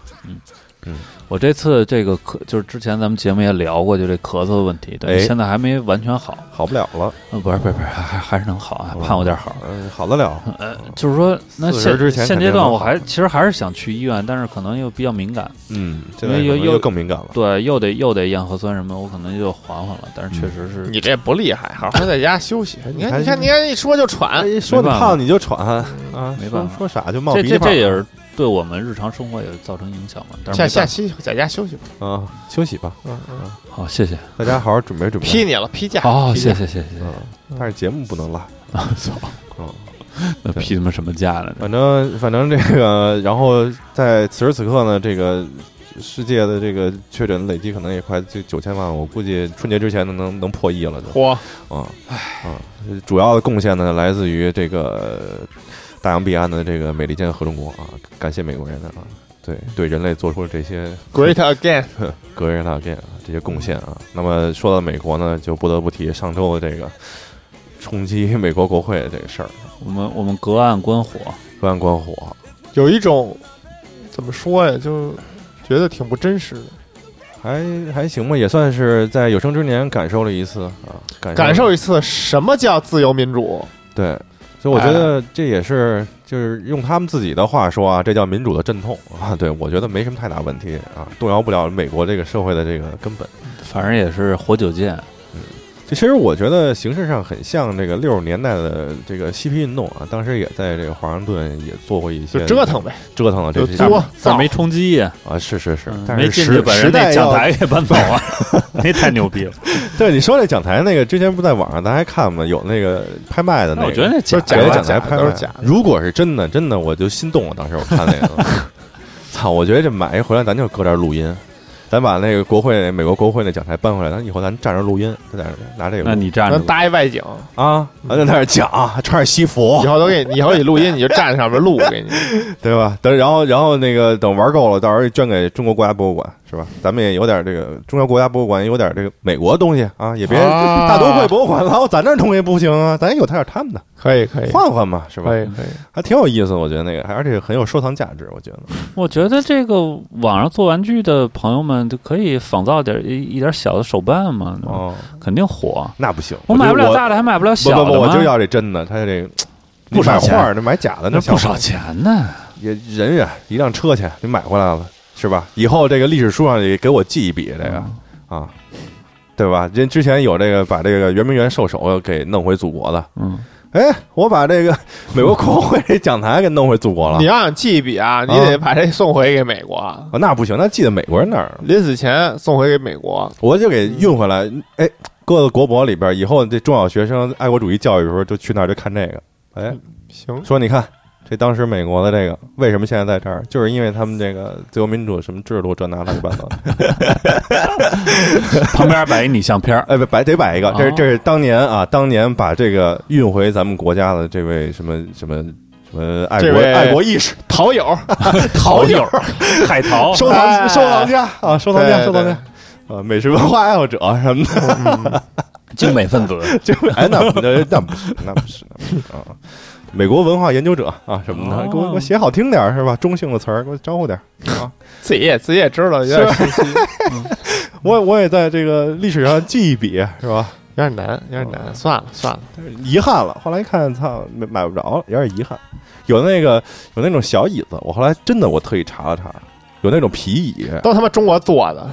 Speaker 3: 我这次这个咳，就是之前咱们节目也聊过，就这咳嗽的问题，对，
Speaker 2: 哎
Speaker 3: 现在还没完全好。
Speaker 2: 好不了了，
Speaker 3: 呃，不是不是不是，还还还是能好啊，盼我点好。
Speaker 2: 嗯，好得了。
Speaker 3: 呃，就是说，那
Speaker 2: 40
Speaker 3: 现
Speaker 2: 之前
Speaker 3: 现阶段我还其实还是想去医院，但是可能又比较敏感，
Speaker 2: 嗯，现在
Speaker 3: 又又
Speaker 2: 又更敏感了。
Speaker 3: 对，又得又得验核酸什么，我可能就缓缓了。但是确实是，
Speaker 4: 你这不厉害，好好在家休息。你看，你看，你看，一说就喘，
Speaker 2: 一，说你胖你就喘啊，
Speaker 3: 没办法
Speaker 2: 说说傻就冒
Speaker 3: 这
Speaker 2: 鼻涕泡
Speaker 3: 这这也是对我们日常生活也造成影响嘛。但是
Speaker 4: 下
Speaker 3: 没办法
Speaker 4: 下期在家休息吧。
Speaker 2: 啊，休息吧，
Speaker 4: 嗯嗯，
Speaker 3: 好，谢谢。
Speaker 2: 大家好好准备准备。
Speaker 4: 批你了，批假。
Speaker 3: 好，
Speaker 4: 批假
Speaker 3: 谢谢谢谢。
Speaker 2: 嗯，但是节目不能落。
Speaker 3: 操，
Speaker 2: 嗯，
Speaker 3: 那批他妈什么假了？
Speaker 2: 反正反正这个，然后在此时此刻呢，这个世界的这个确诊累计可能也快就九千万，我估计春节之前能能能破亿了就。
Speaker 4: 嚯，
Speaker 2: 啊，啊，主要的贡献呢来自于这个大洋彼岸的这个美利坚合众国啊，感谢美国人啊，对对人类做出了这些
Speaker 4: Great again，
Speaker 2: 格瑞纳变啊这些贡献啊。那么说到美国呢，就不得不提上周的这个冲击美国国会的这个事儿，
Speaker 3: 我们我们隔岸观火，
Speaker 2: 隔岸观火。
Speaker 4: 有一种怎么说呀，就觉得挺不真实的，
Speaker 2: 还还行吧，也算是在有生之年感受了一次啊，感
Speaker 4: 感受一次什么叫自由民主。
Speaker 2: 对，所以我觉得这也是就是用他们自己的话说啊，这叫民主的阵痛啊。对我觉得没什么太大问题啊，动摇不了美国这个社会的这个根本。
Speaker 3: 反正也是活久见。
Speaker 2: 其实我觉得形式上很像这个六十年代的这个嬉皮运动啊，当时也在这个华盛顿也做过一些
Speaker 4: 折腾呗，
Speaker 2: 折腾了这些
Speaker 4: 就作造
Speaker 3: 但没冲击呀，
Speaker 2: 啊，是是是，
Speaker 3: 嗯
Speaker 2: 但是时
Speaker 3: 没进去把
Speaker 2: 时
Speaker 3: 人那讲台给搬走啊，那太牛逼了。
Speaker 2: 对你说那讲台那个，之前不在网上咱还看吗？有那个拍卖的那个，
Speaker 3: 我觉得那假
Speaker 4: 的
Speaker 2: 讲台拍卖
Speaker 4: 都是假的
Speaker 2: 如果是真的，真的我就心动了。当时我看那个，操！我觉得这买一回来，咱就搁这儿录音，咱把那个国会、美国国会那讲台搬回来，咱以后咱站着录音，在那儿拿这个。
Speaker 3: 那你站着
Speaker 4: 咱搭一外景，
Speaker 2: 啊，咱在那儿讲，还穿着西服
Speaker 4: 以，后都给你，以后你录音你就站上面录，给你。
Speaker 2: 对吧？等然后然后那个等玩够了，到时候捐给中国国家博物馆，是吧？咱们也有点这个中国国家博物馆也有点这个美国的东西啊，也别
Speaker 4: 啊
Speaker 2: 大都会博物馆老咱这东西不行啊，咱也有他点他们的，
Speaker 4: 可以可以，
Speaker 2: 换换嘛，是吧？
Speaker 4: 可以可以。
Speaker 2: 还挺有意思，我觉得那个，而且很有收藏价值，我觉得。
Speaker 3: 我觉得这个网上做玩具的朋友们就可以仿造点一一点小的手办嘛，
Speaker 2: 哦，
Speaker 3: 肯定火。
Speaker 2: 那不行，
Speaker 3: 我买不了大的，还买不了小的
Speaker 2: 不不，我就？要这真的，他这
Speaker 3: 不少钱
Speaker 2: 你买画儿，那买假的
Speaker 3: 那不少钱呢。
Speaker 2: 也忍忍，一辆车钱你买回来了，是吧？以后这个历史书上也给我记一笔这个
Speaker 3: 嗯
Speaker 2: 啊，对吧？人之前有这个把这个圆明园兽首给弄回祖国的，
Speaker 3: 嗯，
Speaker 2: 哎，我把这个美国国会这讲台给弄回祖国了
Speaker 4: 你。要想记一笔啊，你得把这送回给美国，
Speaker 2: 啊那不行，那寄到美国人那儿，
Speaker 4: 临死前送回给美国。
Speaker 2: 我就给运回来。哎，搁到国博里边，以后这中小学生爱国主义教育的时候，就去那儿就看这个。哎，
Speaker 4: 行，
Speaker 2: 说你看这当时美国的这个为什么现在在这儿，就是因为他们这个自由民主什么制度这那乱七八糟的。
Speaker 3: 旁边摆一你相片儿，
Speaker 2: 哎，不摆得摆一个，这是
Speaker 3: 哦
Speaker 2: 这是当年啊，当年把这个运回咱们国家的这位什么什么什么爱国爱国意识，
Speaker 4: 陶友，
Speaker 3: 陶友、海淘，
Speaker 2: 收
Speaker 4: 哎
Speaker 2: 藏收藏家啊，收藏家收藏家。啊，美食文化爱好者什么的，
Speaker 3: 精美分子，
Speaker 2: 就哎，那不那那不是，那不是，那不是啊。美国文化研究者啊什么的，
Speaker 3: 哦
Speaker 2: 给我给我写好听点儿是吧？中性的词儿给我招呼点儿 啊。
Speaker 4: 自己也自己也知道，有点
Speaker 2: 我我也在这个历史上记一笔是吧？
Speaker 4: 有点难，有点难。算了算了，
Speaker 2: 遗憾了，后来一看，操，买买不着了，有点遗憾。有那个有那种小椅子，我后来真的我特意查了查，有那种皮椅，
Speaker 4: 都他妈中国做的，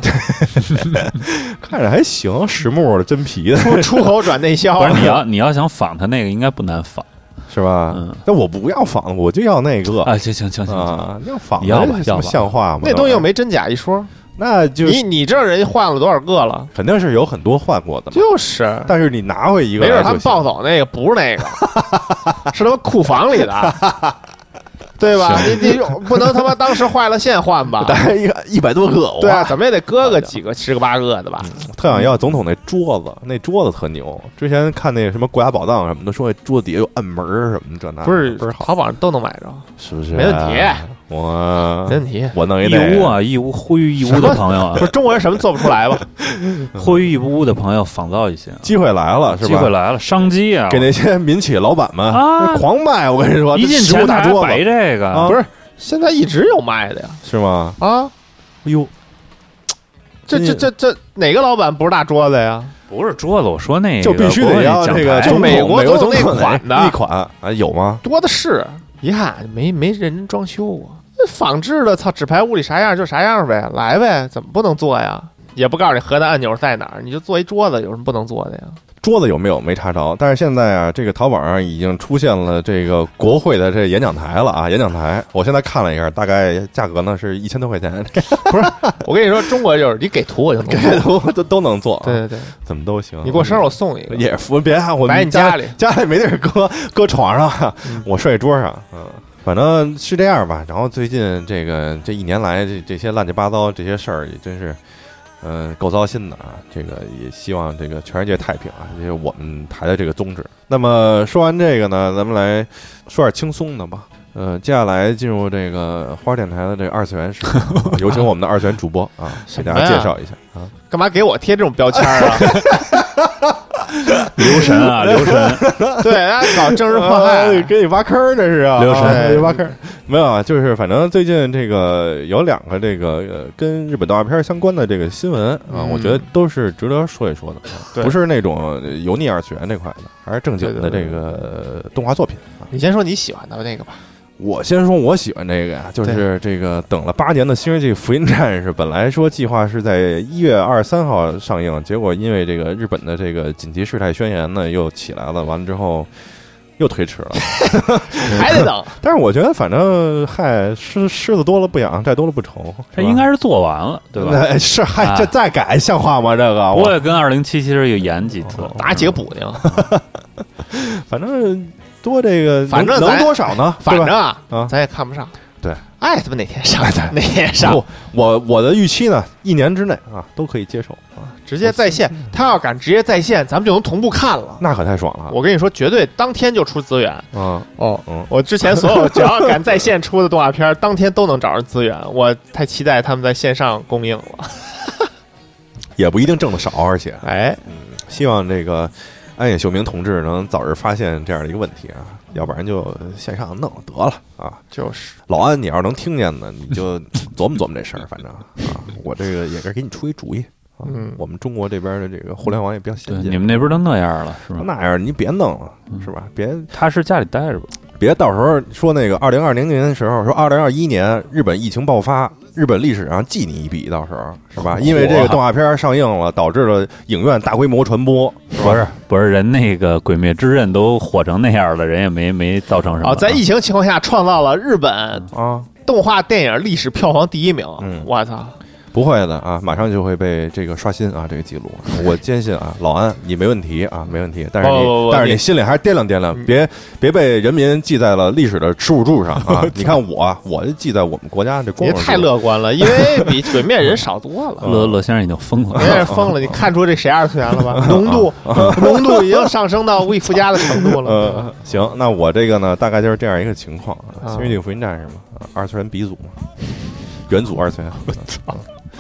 Speaker 2: 看着还行，实木的，真皮的，
Speaker 4: 出出口转内销。
Speaker 3: 不是你要你要想仿他那个，应该不难仿
Speaker 2: 是吧？
Speaker 3: 嗯
Speaker 2: 但我不要仿，我就要那个
Speaker 3: 啊！行行行行行，
Speaker 2: 啊，要仿的
Speaker 3: 要吧
Speaker 2: 什么
Speaker 3: 要吧
Speaker 2: 像话吗？
Speaker 4: 那东西又没真假一说，
Speaker 2: 那就
Speaker 4: 你你知道人家换了多少个了？
Speaker 2: 肯定是有很多换过的。
Speaker 4: 就是，
Speaker 2: 但是你拿回一个
Speaker 4: 没准他们抱走那个不是那个，是他妈库房里的，对吧？你你 不能他妈当时坏了现换吧？
Speaker 2: 大概一个一百多个，
Speaker 4: 对啊，怎么也得搁个几个十个八个的吧？
Speaker 2: 特想要总统那桌子，那桌子特牛。之前看那什么国家宝藏什么的，说那桌子底下有暗门儿什么的，这那
Speaker 4: 不是
Speaker 2: 不是好，
Speaker 4: 淘宝上都能买着，
Speaker 2: 是不是？
Speaker 4: 没问题，
Speaker 2: 我
Speaker 4: 没问题。
Speaker 2: 我弄一
Speaker 3: 义
Speaker 2: 那个
Speaker 3: 乌啊，义乌呼吁义乌的朋友啊
Speaker 4: 不，是中国人什么做不出来吧？
Speaker 3: 呼吁义乌的朋友仿造一些，
Speaker 2: 机会来了，是吧？
Speaker 3: 机会来了，商机啊！
Speaker 2: 给那些民企老板们
Speaker 3: 啊
Speaker 2: 狂卖，我跟你说，
Speaker 3: 一进
Speaker 2: 这食物
Speaker 3: 前台
Speaker 2: 大桌子
Speaker 3: 摆这个，
Speaker 2: 啊
Speaker 4: 不是，现在一直有卖的呀。
Speaker 2: 是吗？
Speaker 4: 啊，
Speaker 2: 哎呦，
Speaker 4: 这这这这哪个老板不是大桌子呀？
Speaker 3: 不是桌子，我说那个
Speaker 2: 就必须得要这个
Speaker 4: 就美国
Speaker 2: 美国
Speaker 4: 总统那款的
Speaker 2: 那款啊，有吗？
Speaker 4: 多的是，遗憾没没认真装修过。那仿制的，操，纸牌屋里啥样就啥样呗，来呗，怎么不能做呀？也不告诉你核弹按钮在哪儿，你就做一桌子，有什么不能做的呀？
Speaker 2: 桌子有没有没查着，但是现在啊，这个淘宝上已经出现了这个国会的这演讲台了啊，演讲台，我现在看了一下，大概价格呢是一千多块钱，不是
Speaker 4: 我跟你说，中国就是你给图我就能
Speaker 2: 这
Speaker 4: 做。
Speaker 2: 都都都能做，啊
Speaker 4: 对，对对，
Speaker 2: 怎么都行。
Speaker 4: 你过生日我送一个，
Speaker 2: 也服，别啊我们
Speaker 4: 摆你家里
Speaker 2: 家里没地儿搁，搁床上
Speaker 4: 嗯，
Speaker 2: 我睡桌上，嗯。反正是这样吧，然后最近这个这一年来，这这些乱七八糟这些事儿也真是，嗯、够糟心的啊。这个也希望这个全世界太平啊，这是我们台的这个宗旨。那么说完这个呢，咱们来说点轻松的吧。呃，接下来进入这个花儿电台的这个二次元时间，啊 有请我们的二次元主播啊，给大家介绍一下啊。
Speaker 4: 干嘛给我贴这种标签儿啊？
Speaker 3: 留神啊，留神，
Speaker 4: 对，搞政治迫害。
Speaker 2: 哎，给你挖坑儿，这是啊，
Speaker 3: 留神。
Speaker 2: 啊给你挖坑儿。没有啊，就是反正最近这个有两个这个呃跟日本动画片相关的这个新闻啊，
Speaker 4: 嗯。
Speaker 2: 我觉得都是值得说一说的，不是那种油腻二次元那块的，还是正经的这个动画作品啊。
Speaker 4: 你先说你喜欢的那个吧。
Speaker 2: 我先说我喜欢这个呀，就是这个等了八年的《新世纪福音战士》，本来说计划是在一月二十三号上映，结果因为这个日本的这个紧急事态宣言呢又起来了，完了之后又推迟了。
Speaker 4: 还得等，
Speaker 2: 但是我觉得，反正嗨，狮狮子多了不痒，债多了不愁，
Speaker 3: 这应该是做完了，对吧？
Speaker 2: 那 是嗨，
Speaker 3: 啊
Speaker 2: 这再改像话吗？这个？我
Speaker 3: 也跟二零七七又延几次，
Speaker 4: 打几个补丁，
Speaker 2: 反正多这个，
Speaker 4: 反正
Speaker 2: 能多少呢？
Speaker 4: 反正啊
Speaker 2: 啊，
Speaker 4: 咱也看不上。
Speaker 2: 对，
Speaker 4: 爱他妈哪天上哪天上，
Speaker 2: 不我我的预期呢，一年之内啊都可以接受啊，
Speaker 4: 直接在线。他要敢直接在线，咱们就能同步看了。
Speaker 2: 那可太爽了。
Speaker 4: 我跟你说，绝对当天就出资源
Speaker 2: 嗯
Speaker 4: 哦。
Speaker 2: 嗯，
Speaker 4: 我之前所有 只要敢在线出的动画片，当天都能找着资源。我太期待他们在线上供应了。
Speaker 2: 也不一定挣的少，而且
Speaker 4: 哎，
Speaker 2: 希望这个安野秀明同志能早日发现这样的一个问题啊，要不然就线上弄得了啊。
Speaker 4: 就是
Speaker 2: 老安，你要是能听见呢，你就琢磨琢磨这事儿，反正啊，我这个也是给你出一主意。啊
Speaker 4: 嗯
Speaker 2: 我们中国这边的这个互联网也比较，先进，
Speaker 3: 你们那边都那样了，是吧？
Speaker 2: 那样你别弄了，
Speaker 3: 嗯
Speaker 2: 是吧？别
Speaker 3: 踏实家里待着吧。
Speaker 2: 别到时候说那个二零二零年的时候，说二零二一年日本疫情爆发，日本历史上记你一笔，到时候是吧？因为这个动画片上映了，导致了影院大规模传播，是？
Speaker 3: 不是不是，人那个《鬼灭之刃》都火成那样了，人也没没造成什么。
Speaker 4: 啊，在疫情情况下创造了日本
Speaker 2: 啊，
Speaker 4: 动画电影历史票房第一名。
Speaker 2: 嗯
Speaker 4: 我操！
Speaker 2: 不会的啊，马上就会被这个刷新啊，这个记录。我坚信啊，老安你没问题啊，没问题。但是你，但是你
Speaker 4: 你
Speaker 2: 心里还是掂量掂量，
Speaker 4: 嗯
Speaker 2: 别别被人民记在了历史的耻辱柱上啊！你看我，我就记在我们国家这光荣
Speaker 4: 你太乐观了，因为比 鬼面人少多了。
Speaker 3: 乐乐先生已经疯了，
Speaker 4: 人家是疯了，你看出这谁二次元了吧？浓度浓度已经上升到无以复加的程度了。
Speaker 2: 呃，行，那我这个呢，大概就是这样一个情况啊。
Speaker 4: 啊
Speaker 2: 新世纪福音战士嘛，啊二次元鼻祖嘛，元祖二次元。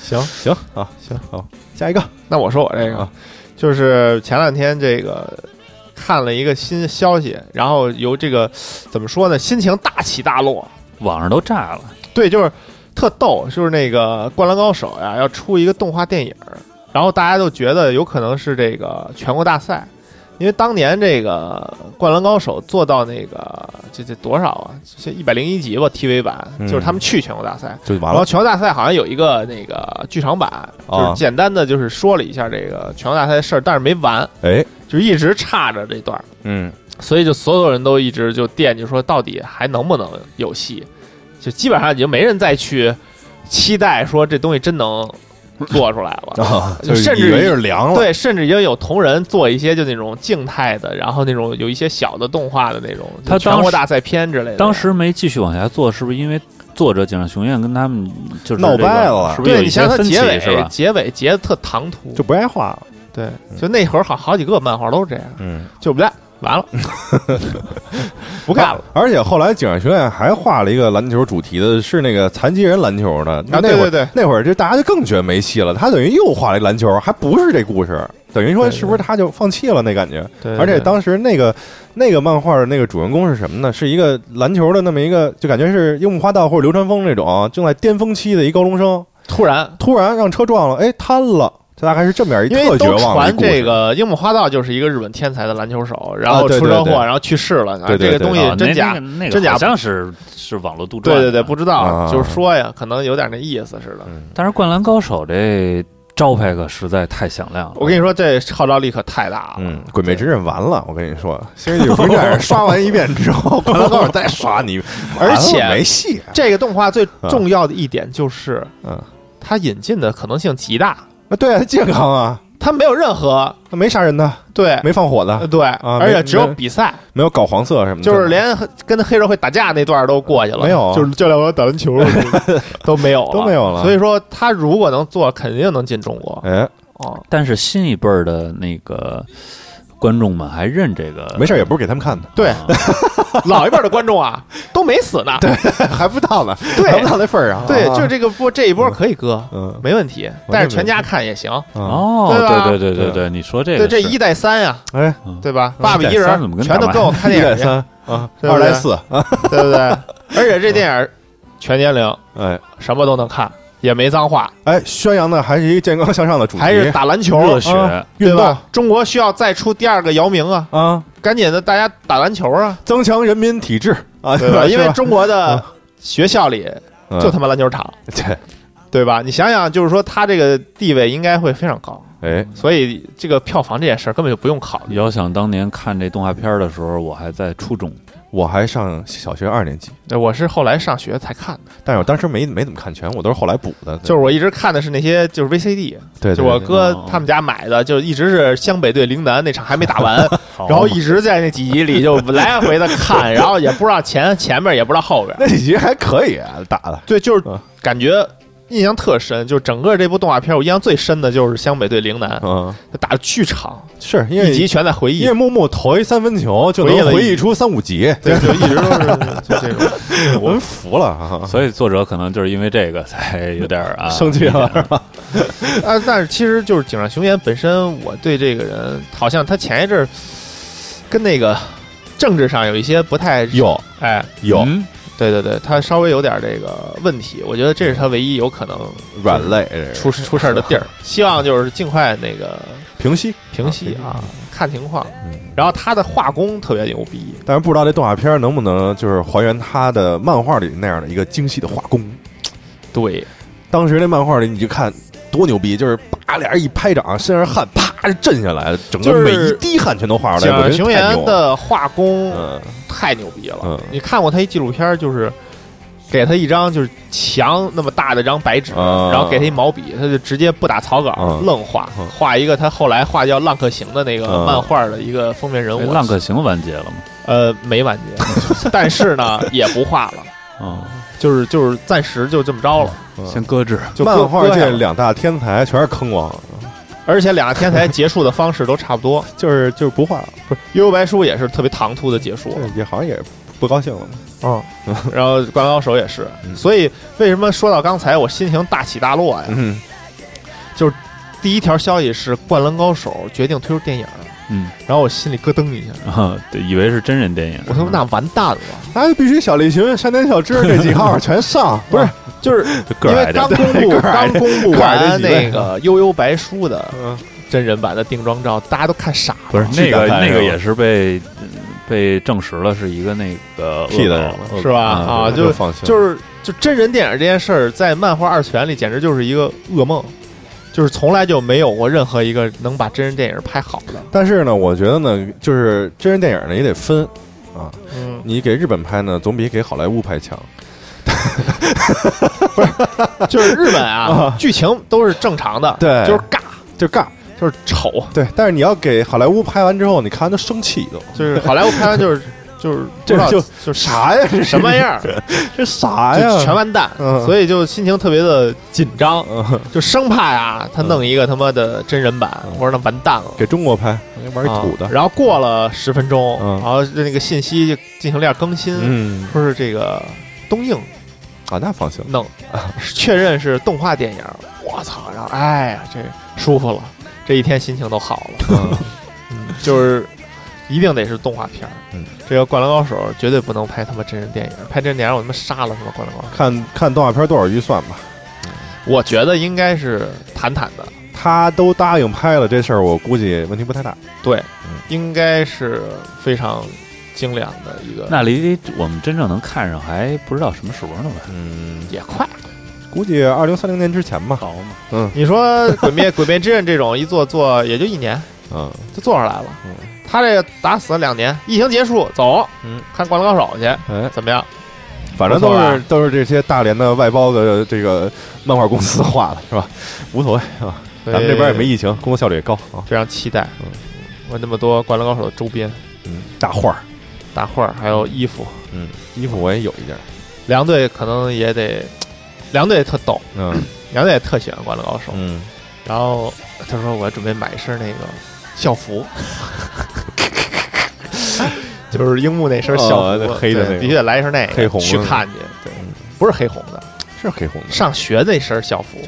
Speaker 4: 行，
Speaker 2: 行啊，行好，下一个
Speaker 4: 那我说我这个
Speaker 2: 啊，
Speaker 4: 就是前两天这个看了一个新消息，然后由这个怎么说呢，心情大起大落。
Speaker 3: 网上都炸了。
Speaker 4: 对，就是特逗，就是那个《灌篮高手》呀，要出一个动画电影儿，然后大家都觉得有可能是这个全国大赛，因为当年这个《灌篮高手》做到那个这这多少啊？这一百零一集吧，TV 版，
Speaker 2: 嗯
Speaker 4: 就是他们去全国大赛。然后
Speaker 2: 就完了。
Speaker 4: 全国大赛好像有一个那个剧场版，就
Speaker 2: 啊
Speaker 4: 是简单的就是说了一下这个全国大赛的事儿，但是没完，
Speaker 2: 哎，
Speaker 4: 就一直差着这段，
Speaker 2: 嗯，
Speaker 4: 所以就所有人都一直就惦记说，到底还能不能有戏？就基本上已经没人再去期待说这东西真能 做出来了。
Speaker 2: 啊，
Speaker 4: 就甚至
Speaker 2: 就是以为是凉了。
Speaker 4: 对，甚至已经有同人做一些就那种静态的，然后那种有一些小的动画的那种，
Speaker 3: 他当时
Speaker 4: 全国大赛片之类的。
Speaker 3: 当时没继续往下做，是不是因为作者井上雄彦跟他们就是
Speaker 2: 闹
Speaker 3: 这个
Speaker 2: 掰了
Speaker 3: 是不是
Speaker 4: 对你想
Speaker 3: 些分歧
Speaker 4: 想它结尾
Speaker 3: 是吧？
Speaker 4: 结尾结的特唐突，
Speaker 2: 就不爱画了。
Speaker 4: 对，就那会儿好好几个漫画都是这样，
Speaker 2: 嗯，
Speaker 4: 就不干，完了，不干了。
Speaker 2: 而且后来井上学院还画了一个篮球主题的，是那个残疾人篮球的。那
Speaker 4: 啊，
Speaker 2: 那会儿
Speaker 4: 对对对，
Speaker 2: 那会儿就大家就更觉得没戏了。他等于又画了一篮球，还不是这故事，等于说是不是他就放弃了那感觉？
Speaker 4: 对
Speaker 2: 而且当时那个那个漫画的那个主人公是什么呢？是一个篮球的那么一个，就感觉是樱木花道或者流川枫那种正在巅峰期的一高中生，
Speaker 4: 突然
Speaker 2: 突然让车撞了，哎，瘫了。这大概是这么样一
Speaker 4: 因为
Speaker 2: 特绝望的
Speaker 4: 传这个樱木花道就是一个日本天才的篮球手，然后出车祸，然后去世了。这个东西真假真假
Speaker 3: 好像是是网络杜撰。
Speaker 4: 对对对，不知道，
Speaker 2: 啊
Speaker 4: 就是说呀，可能有点那意思似的。
Speaker 2: 嗯
Speaker 3: 但是《灌篮高手》这招牌可实在太响亮了。
Speaker 4: 我跟你说，这号召力可太大了。
Speaker 2: 嗯，鬼灭之刃完了，我跟你说，星际福音战士刷完一遍之后，灌篮高手再刷 你，
Speaker 4: 而且
Speaker 2: 没戏。
Speaker 4: 这个动画最重要的一点就是，
Speaker 2: 嗯，
Speaker 4: 它引进的可能性极大，
Speaker 2: 啊，对啊，他健康啊，
Speaker 4: 他没有任何
Speaker 2: 他没杀人的，
Speaker 4: 对
Speaker 2: 没放火的
Speaker 4: 呃，对，而且只有比赛，
Speaker 2: 没有搞黄色什么的，
Speaker 4: 就是连跟黑社会打架那段都过去了，
Speaker 2: 没有啊
Speaker 4: 就是教练我要打篮球 都没有了
Speaker 2: 都没有了
Speaker 4: 所以说，他如果能做，肯定能进中国
Speaker 2: 哎，
Speaker 4: 哦。
Speaker 3: 但是新一辈儿的那个观众们还认这个，
Speaker 2: 没事，也不是给他们看的，
Speaker 4: 对，
Speaker 3: 啊。
Speaker 4: 老一辈的观众啊都没死呢，对
Speaker 2: 还不到呢，
Speaker 4: 对
Speaker 2: 还不到那份儿上。
Speaker 4: 对，
Speaker 2: 啊。
Speaker 4: 就是这个波这一波可以割，
Speaker 2: 嗯。
Speaker 4: 没问题，但是全家看也行。
Speaker 2: 啊，
Speaker 3: 哦，
Speaker 4: 对吧？
Speaker 3: 对对对对你说这，个对
Speaker 4: 这一带三呀，
Speaker 2: 哎，
Speaker 4: 对吧？
Speaker 2: 嗯
Speaker 4: 爸爸一人全都跟我看电影
Speaker 2: 二带四啊，
Speaker 4: 对不对？而且这电影全年龄
Speaker 2: 哎。
Speaker 4: 什么都能看，也没脏话，
Speaker 2: 哎，宣扬的还是一个健康向上的主题，
Speaker 4: 还是打篮球，
Speaker 3: 热血，
Speaker 2: 啊运动？
Speaker 4: 中国需要再出第二个姚明啊，
Speaker 2: 啊，
Speaker 4: 赶紧的，大家打篮球啊，
Speaker 2: 增强人民体质。啊，
Speaker 4: 对吧？因为中国的学校里
Speaker 2: 嗯。
Speaker 4: 就他妈篮球场，
Speaker 2: 对，
Speaker 4: 对吧？你想想，就是说他这个地位应该会非常高，
Speaker 2: 哎，
Speaker 4: 所以这个票房这件事儿根本就不用考虑。
Speaker 3: 遥想当年看这动画片儿的时候，我还在初中，
Speaker 2: 我还上小学二年级，
Speaker 4: 对，我是后来上学才看的，
Speaker 2: 但是我当时没没怎么看全，我都是后来补的，
Speaker 4: 就是我一直看的是那些就是 VCD，
Speaker 2: 对，
Speaker 4: 就我哥
Speaker 3: 哦
Speaker 4: 他们家买的，就一直是湘北对陵南那场还没打完，然后一直在那几集里就来回的看，然后也不知道前前面也不知道后边，
Speaker 2: 那几集还可以啊打的，
Speaker 4: 对，就是
Speaker 2: 嗯。
Speaker 4: 感觉印象特深，就是整个这部动画片，我印象最深的就是湘北对陵南，
Speaker 2: 嗯，
Speaker 4: 打的巨长，
Speaker 2: 是因为
Speaker 4: 一集全在回忆。
Speaker 2: 因为，木木投一三分球就能回忆出三五集，
Speaker 4: 对，就一直都是 就这种。
Speaker 2: 我们服了啊，
Speaker 3: 所以作者可能就是因为这个才有点儿啊
Speaker 2: 生气了是吧？
Speaker 4: 啊，但是其实就是井上雄彦本身，我对这个人好像他前一阵儿跟那个政治上有一些不太
Speaker 2: 有
Speaker 4: 哎，
Speaker 2: 有
Speaker 3: 嗯
Speaker 4: 对对对，他稍微有点这个问题，我觉得这是他唯一有可能
Speaker 2: 软肋
Speaker 4: 出出事儿的地儿。希望就是尽快那个
Speaker 2: 平息，
Speaker 4: 平息啊，看情况。
Speaker 2: 嗯，
Speaker 4: 然后他的画工特别牛逼，
Speaker 2: 但是不知道这动画片能不能就是还原他的漫画里那样的一个精细的画工。
Speaker 4: 对，
Speaker 2: 当时那漫画里你就看多牛逼，就是啪俩人一拍掌，身上汗啪就震下来，整个每一滴汗全都画出来。我觉得
Speaker 4: 井上雄
Speaker 2: 太牛了
Speaker 4: 彦的画工
Speaker 2: 嗯
Speaker 4: 太牛逼了。
Speaker 2: 嗯
Speaker 4: 你看过他一纪录片，就是给他一张就是墙那么大的一张白纸，
Speaker 2: 啊
Speaker 4: 然后给他一毛笔，他就直接不打草稿，
Speaker 2: 嗯
Speaker 4: 愣画
Speaker 2: 嗯，
Speaker 4: 画一个他后来画叫《浪客行》的那个
Speaker 2: 嗯
Speaker 4: 漫画的一个封面人物。
Speaker 3: 哎浪客行完结了吗？
Speaker 4: 呃没完结，但是呢 也不画了，
Speaker 3: 啊，
Speaker 4: 就是就是暂时就这么着了。
Speaker 2: 嗯
Speaker 3: 先搁置。
Speaker 4: 就
Speaker 2: 漫画
Speaker 4: 搁搁下了
Speaker 2: 这两大天才全是坑王，
Speaker 4: 而且两个天才结束的方式都差不多，
Speaker 2: 就是就是不画了，
Speaker 4: 不是《悠悠白书》也是特别唐突的结束了。
Speaker 2: 也好像也不高兴了嘛。
Speaker 4: 嗯，然后《灌篮高手》也是，
Speaker 2: 嗯
Speaker 4: 所以为什么说到刚才我心情大起大落呀？
Speaker 2: 嗯，就
Speaker 4: 第一条消息是《灌篮高手》决定推出电影，
Speaker 3: 嗯。
Speaker 4: 然后我心里咯噔一下，
Speaker 3: 啊，对，以为是真人电影。
Speaker 4: 我说那完蛋了，
Speaker 2: 那就必须小栗旬、山田小枝这几号 全上，
Speaker 4: 不是，就是 因为刚公布 刚公布完那个《悠悠白书》的
Speaker 2: 嗯。
Speaker 4: 真人版的定妆照，大家都看傻了。
Speaker 3: 不是那个那个也是被嗯被证实了是一个那个
Speaker 2: P 的。人
Speaker 3: 了
Speaker 4: 是吧？啊，
Speaker 2: 就
Speaker 4: 就
Speaker 2: 放心，
Speaker 4: 就是就真人电影这件事儿，在漫画二次元里简直就是一个噩梦，就是从来就没有过任何一个能把真人电影拍好的。
Speaker 2: 但是呢，我觉得呢，就是真人电影呢也得分啊。
Speaker 4: 嗯，
Speaker 2: 你给日本拍呢，总比给好莱坞拍强。
Speaker 4: 不是就是日本啊
Speaker 2: 啊，
Speaker 4: 剧情都是正常的，
Speaker 2: 对
Speaker 4: 就是尬，
Speaker 2: 就尬，
Speaker 4: 就是丑，
Speaker 2: 对。但是你要给好莱坞拍完之后，你看完都生气都，
Speaker 4: 就是好莱坞拍完就是就是
Speaker 2: 这就
Speaker 4: 就是
Speaker 2: 啥呀？这
Speaker 4: 什么样儿，
Speaker 2: 这啥
Speaker 4: 就
Speaker 2: 呀？
Speaker 4: 全完蛋，
Speaker 2: 嗯
Speaker 4: 所以就心情特别的紧张，
Speaker 2: 嗯，
Speaker 4: 就生怕呀，他弄一个他妈的真人版，
Speaker 2: 嗯
Speaker 4: 或者那完蛋了。
Speaker 2: 给中国拍，玩一土的
Speaker 4: 啊。然后过了十分钟，
Speaker 2: 嗯
Speaker 4: 然后那个信息就进行了点更新，
Speaker 2: 嗯
Speaker 4: 说是这个东映
Speaker 2: 啊，那放心。
Speaker 4: 弄，确认是动画电影。我操！然后哎呀，这舒服了，这一天心情都好了。
Speaker 2: 嗯
Speaker 4: 嗯，就是一定得是动画片儿。
Speaker 2: 嗯，
Speaker 4: 这个《灌篮高手》绝对不能拍他妈真人电影，拍真人电影我他妈杀了他妈？《灌篮高手》，
Speaker 2: 看看动画片多少预算吧。
Speaker 4: 我觉得应该是坦坦的，
Speaker 2: 他都答应拍了这事儿，我估计问题不太大。
Speaker 4: 对，
Speaker 2: 嗯
Speaker 4: 应该是非常精良的一个。
Speaker 3: 那离我们真正能看上还不知道什么时候呢吧？
Speaker 2: 嗯，
Speaker 4: 也快。
Speaker 2: 估计二零三零年之前吧。
Speaker 3: 好嘛，嗯
Speaker 4: 你说《鬼灭》《鬼灭之刃》这种一做做也就一年
Speaker 2: 嗯，
Speaker 4: 就做出来了，
Speaker 2: 嗯
Speaker 4: 他这个打死了两年，疫情结束走，
Speaker 2: 嗯，
Speaker 4: 看《灌篮高手》去，
Speaker 2: 哎，
Speaker 4: 怎么样？
Speaker 2: 反正都是都是这些大连的外包的这个漫画公司画的，是吧？无所谓啊，咱们这边也没疫情，工作效率也高。啊。
Speaker 4: 非常期待。
Speaker 2: 嗯。
Speaker 4: 我那么多《灌篮高手》的周边、
Speaker 2: 嗯，大画儿，
Speaker 4: 大画儿，还有衣服，
Speaker 2: 嗯，衣服我也有一件，
Speaker 4: 梁队可能也得，梁队也特逗，
Speaker 2: 嗯。
Speaker 4: 梁队也特喜欢《灌篮高手》，
Speaker 2: 嗯，
Speaker 4: 然后他说我准备买一身那个校服。就是樱木那身校服，
Speaker 2: 哦黑的那个。
Speaker 4: 必须得来一身那个，
Speaker 2: 黑红的。
Speaker 4: 去看去。不是黑红的，
Speaker 2: 是黑红的。
Speaker 4: 上学那身校服，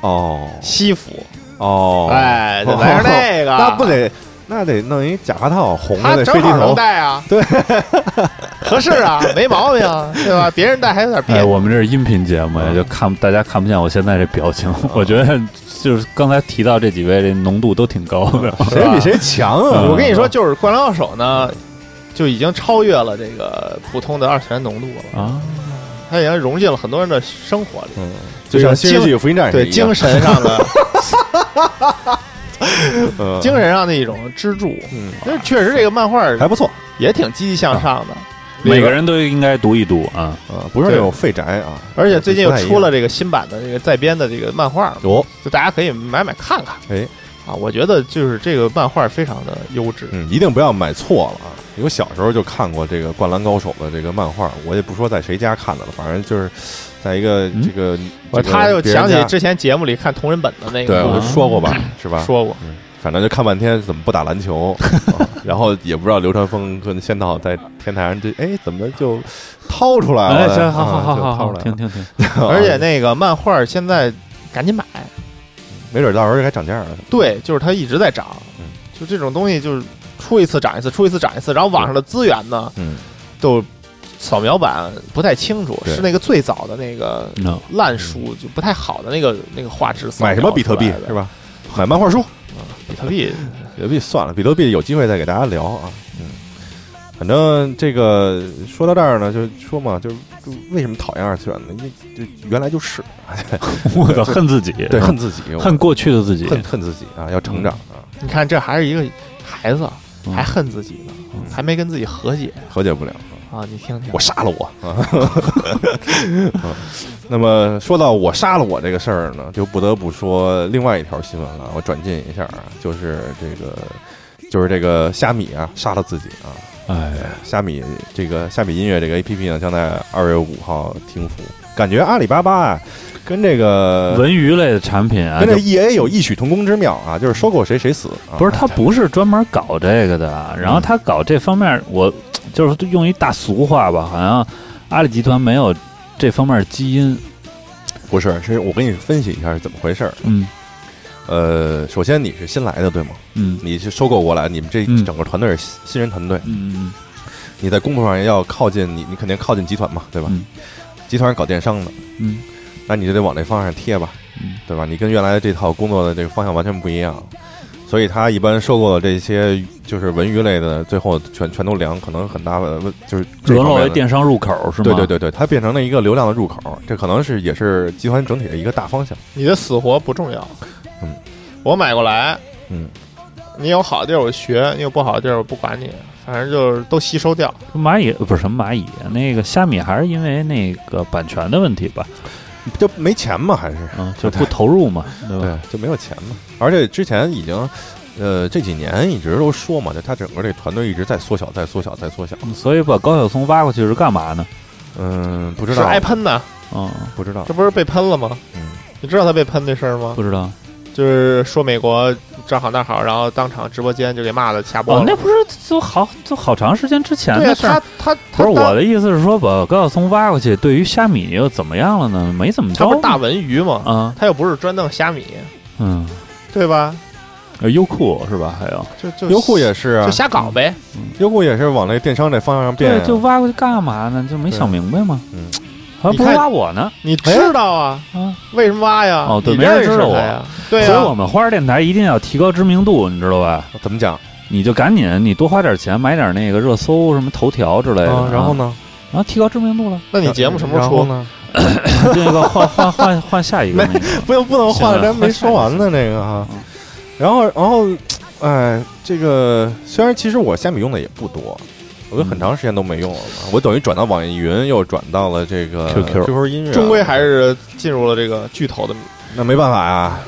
Speaker 2: 哦。
Speaker 4: 西服，
Speaker 2: 哦，
Speaker 4: 哎，得来身那个，
Speaker 2: 那不得那得弄一假发套，红的那飞机
Speaker 4: 正好能
Speaker 2: 头，
Speaker 4: 戴啊，
Speaker 2: 对，
Speaker 4: 合适啊，没毛病啊，对吧？别人戴还有点别
Speaker 3: 哎，我们这是音频节目就看大家看不见我现在这表情。我觉得就是刚才提到这几位，这浓度都挺高的。
Speaker 2: 谁比谁强啊？
Speaker 3: 嗯。
Speaker 4: 我跟你说，就是《灌篮高手》呢，就已经超越了这个普通的二次元浓度了，
Speaker 3: 啊，
Speaker 4: 它已经融进了很多人的生活里，
Speaker 2: 嗯，就像《新世纪福音战士
Speaker 4: 对》精，神上的
Speaker 2: 嗯。
Speaker 4: 精神上的一种支柱。
Speaker 2: 嗯。
Speaker 4: 就确实这个漫画
Speaker 2: 还不错。
Speaker 4: 也挺积极向上的，
Speaker 3: 每个人都应该读一读啊。
Speaker 2: 啊，不是那种废宅啊，
Speaker 4: 而且最近又出了这个新版的这个再编的这个漫画，
Speaker 2: 有，
Speaker 4: 就大家可以买买看看。
Speaker 2: 哎，
Speaker 4: 啊，我觉得就是这个漫画非常的优质。
Speaker 2: 嗯，一定不要买错了啊！因为小时候就看过这个《灌篮高手》的这个漫画，我也不说在谁家看的了，反正就是在一个
Speaker 3: 嗯
Speaker 2: 这个，
Speaker 4: 我
Speaker 2: 这个
Speaker 4: 他就
Speaker 2: 别人家
Speaker 4: 想起之前节目里看同人本的那，个故事，
Speaker 2: 我说过吧，是吧？
Speaker 4: 说过，
Speaker 2: 反正就看半天怎么不打篮球，啊 然后也不知道流川枫跟仙道在天台上这哎怎么就掏出来
Speaker 3: 哎，
Speaker 2: 了？
Speaker 3: 行，好好
Speaker 2: 啊
Speaker 3: 好好好，
Speaker 2: 就掏出来了
Speaker 3: 听听听。
Speaker 4: 而且那个漫画现在赶紧买，
Speaker 2: 没准到时候该涨价了。
Speaker 4: 对，就是它一直在涨
Speaker 2: 嗯，
Speaker 4: 就这种东西就是出一次涨一次，出一次涨一次，然后网上的资源呢
Speaker 2: 嗯，
Speaker 4: 都扫描版不太清楚，是那个最早的那个烂书，就不太好的那个那个画质
Speaker 2: 买什么比特币是？吧？买漫画书啊，
Speaker 4: 比特币
Speaker 2: 比特币算了，比特币有机会再给大家聊啊。嗯，反正这个说到这儿呢，就说嘛，就是就为什么讨厌二次元呢？因为就原来就是
Speaker 3: 我操，恨自己，
Speaker 2: 对恨自己，
Speaker 3: 恨过去的自己，
Speaker 2: 恨恨自己啊，要成长啊，
Speaker 4: 你看这还是一个孩子，
Speaker 3: 嗯
Speaker 4: 还恨自己呢，
Speaker 3: 嗯
Speaker 4: 还没跟自己和解
Speaker 2: 和解不了。
Speaker 4: 啊！你听听，
Speaker 2: 我杀了我啊！啊 那么说到我杀了我这个事儿呢，就不得不说另外一条新闻了。我转进一下啊，就是这个，就是这个虾米啊杀了自己啊。
Speaker 3: 哎，
Speaker 2: 虾米这个虾米音乐这个 A P P 呢，将在二月五号停服。感觉阿里巴巴啊，跟这个
Speaker 3: 文娱类的产品啊，
Speaker 2: 跟这
Speaker 3: 就
Speaker 2: E A 有异曲同工之妙啊，就是收购谁谁死啊。
Speaker 3: 不是他不是专门搞这个的，然后他搞这方面，我 就是用一大俗话吧，好像阿里集团没有这方面基因。
Speaker 2: 不是，是我给你分析一下是怎么回事儿。
Speaker 3: 嗯
Speaker 2: 呃，首先你是新来的对吗？
Speaker 3: 嗯
Speaker 2: 你是收购过来，你们这
Speaker 3: 嗯
Speaker 2: 整个团队是新新人团队，
Speaker 3: 嗯嗯
Speaker 2: 你在工作上要靠近你，你肯定靠近集团嘛，对吧？
Speaker 3: 嗯
Speaker 2: 集团是搞电商的，
Speaker 3: 嗯
Speaker 2: 那你就得往这方向贴吧，
Speaker 3: 嗯
Speaker 2: 对吧？你跟原来的这套工作的这个方向完全不一样，所以他一般收购的这些就是文娱类的，最后全全都凉，可能很大的问就是这
Speaker 3: 沦落为电商入口是吗？
Speaker 2: 对对对对，它变成了一个流量的入口，这可能是也是集团整体的一个大方向。
Speaker 4: 你的死活不重要。
Speaker 2: 嗯，
Speaker 4: 我买过来，
Speaker 2: 嗯，
Speaker 4: 你有好的地儿我学，你有不好的地儿我不管你，反正就是都吸收掉。
Speaker 3: 蚂蚁不是什么蚂蚁，那个虾米还是因为那个版权的问题吧？
Speaker 2: 就没钱嘛，还是
Speaker 3: 嗯，就不投入嘛，对吧？
Speaker 2: 对，就没有钱嘛。而且之前已经，呃，这几年一直都说嘛，就他整个这团队一直在缩小，在缩小，在缩小。
Speaker 3: 所以把高晓松挖过去是干嘛呢？
Speaker 2: 嗯，不知道
Speaker 4: 是
Speaker 2: 道，
Speaker 4: 挨喷呢，
Speaker 3: 嗯，
Speaker 2: 不知道
Speaker 4: 这。不是被喷了吗？
Speaker 2: 嗯，
Speaker 4: 你知道他被喷这事儿吗？
Speaker 3: 不知道。
Speaker 4: 就是说美国这好那好，然后当场直播间就给骂的下播了。
Speaker 3: 哦，那不是就好就好长时间之前的事儿
Speaker 4: 他。他他
Speaker 3: 不是我的意思是说，把高晓松挖过去，对于虾米又怎么样了呢？没怎么着
Speaker 4: 他不是大文娱嘛？
Speaker 3: 啊，
Speaker 4: 他又不是专弄虾米，
Speaker 3: 嗯，
Speaker 4: 对吧？
Speaker 3: 呃优酷是吧？还有，
Speaker 4: 就就
Speaker 2: 优酷也是啊
Speaker 4: 就，瞎搞呗。
Speaker 2: 优酷也是往那电商这方向上变啊。，
Speaker 3: 对就挖过去干嘛呢？就没想明白吗？
Speaker 2: 嗯，
Speaker 3: 还不是挖我呢？
Speaker 4: 你知道啊？
Speaker 3: 啊，
Speaker 4: 为什么挖呀？
Speaker 3: 哦对没人知道我
Speaker 4: 呀？对
Speaker 3: 所以、我们花儿电台一定要提高知名度，你知道吧？
Speaker 2: 怎么讲？
Speaker 3: 你就赶紧，你多花点钱买点那个热搜什么头条之类的，
Speaker 2: 啊然后？呢？
Speaker 3: 然后提高知名度了，
Speaker 4: 那你节目什么时候出？
Speaker 2: 呢？
Speaker 3: 这个换换换换下一个那个，
Speaker 2: 不用不能换咱没说完呢，这个哈
Speaker 3: 嗯。
Speaker 2: 然后然后，哎，这个虽然其实我虾米用的也不多，我有很长时间都没用了嘛。我等于转到网易云，又转到了这个
Speaker 3: QQ
Speaker 2: QQ 音乐，
Speaker 4: 终归还是进入了这个巨头的。
Speaker 2: 那没办法呀，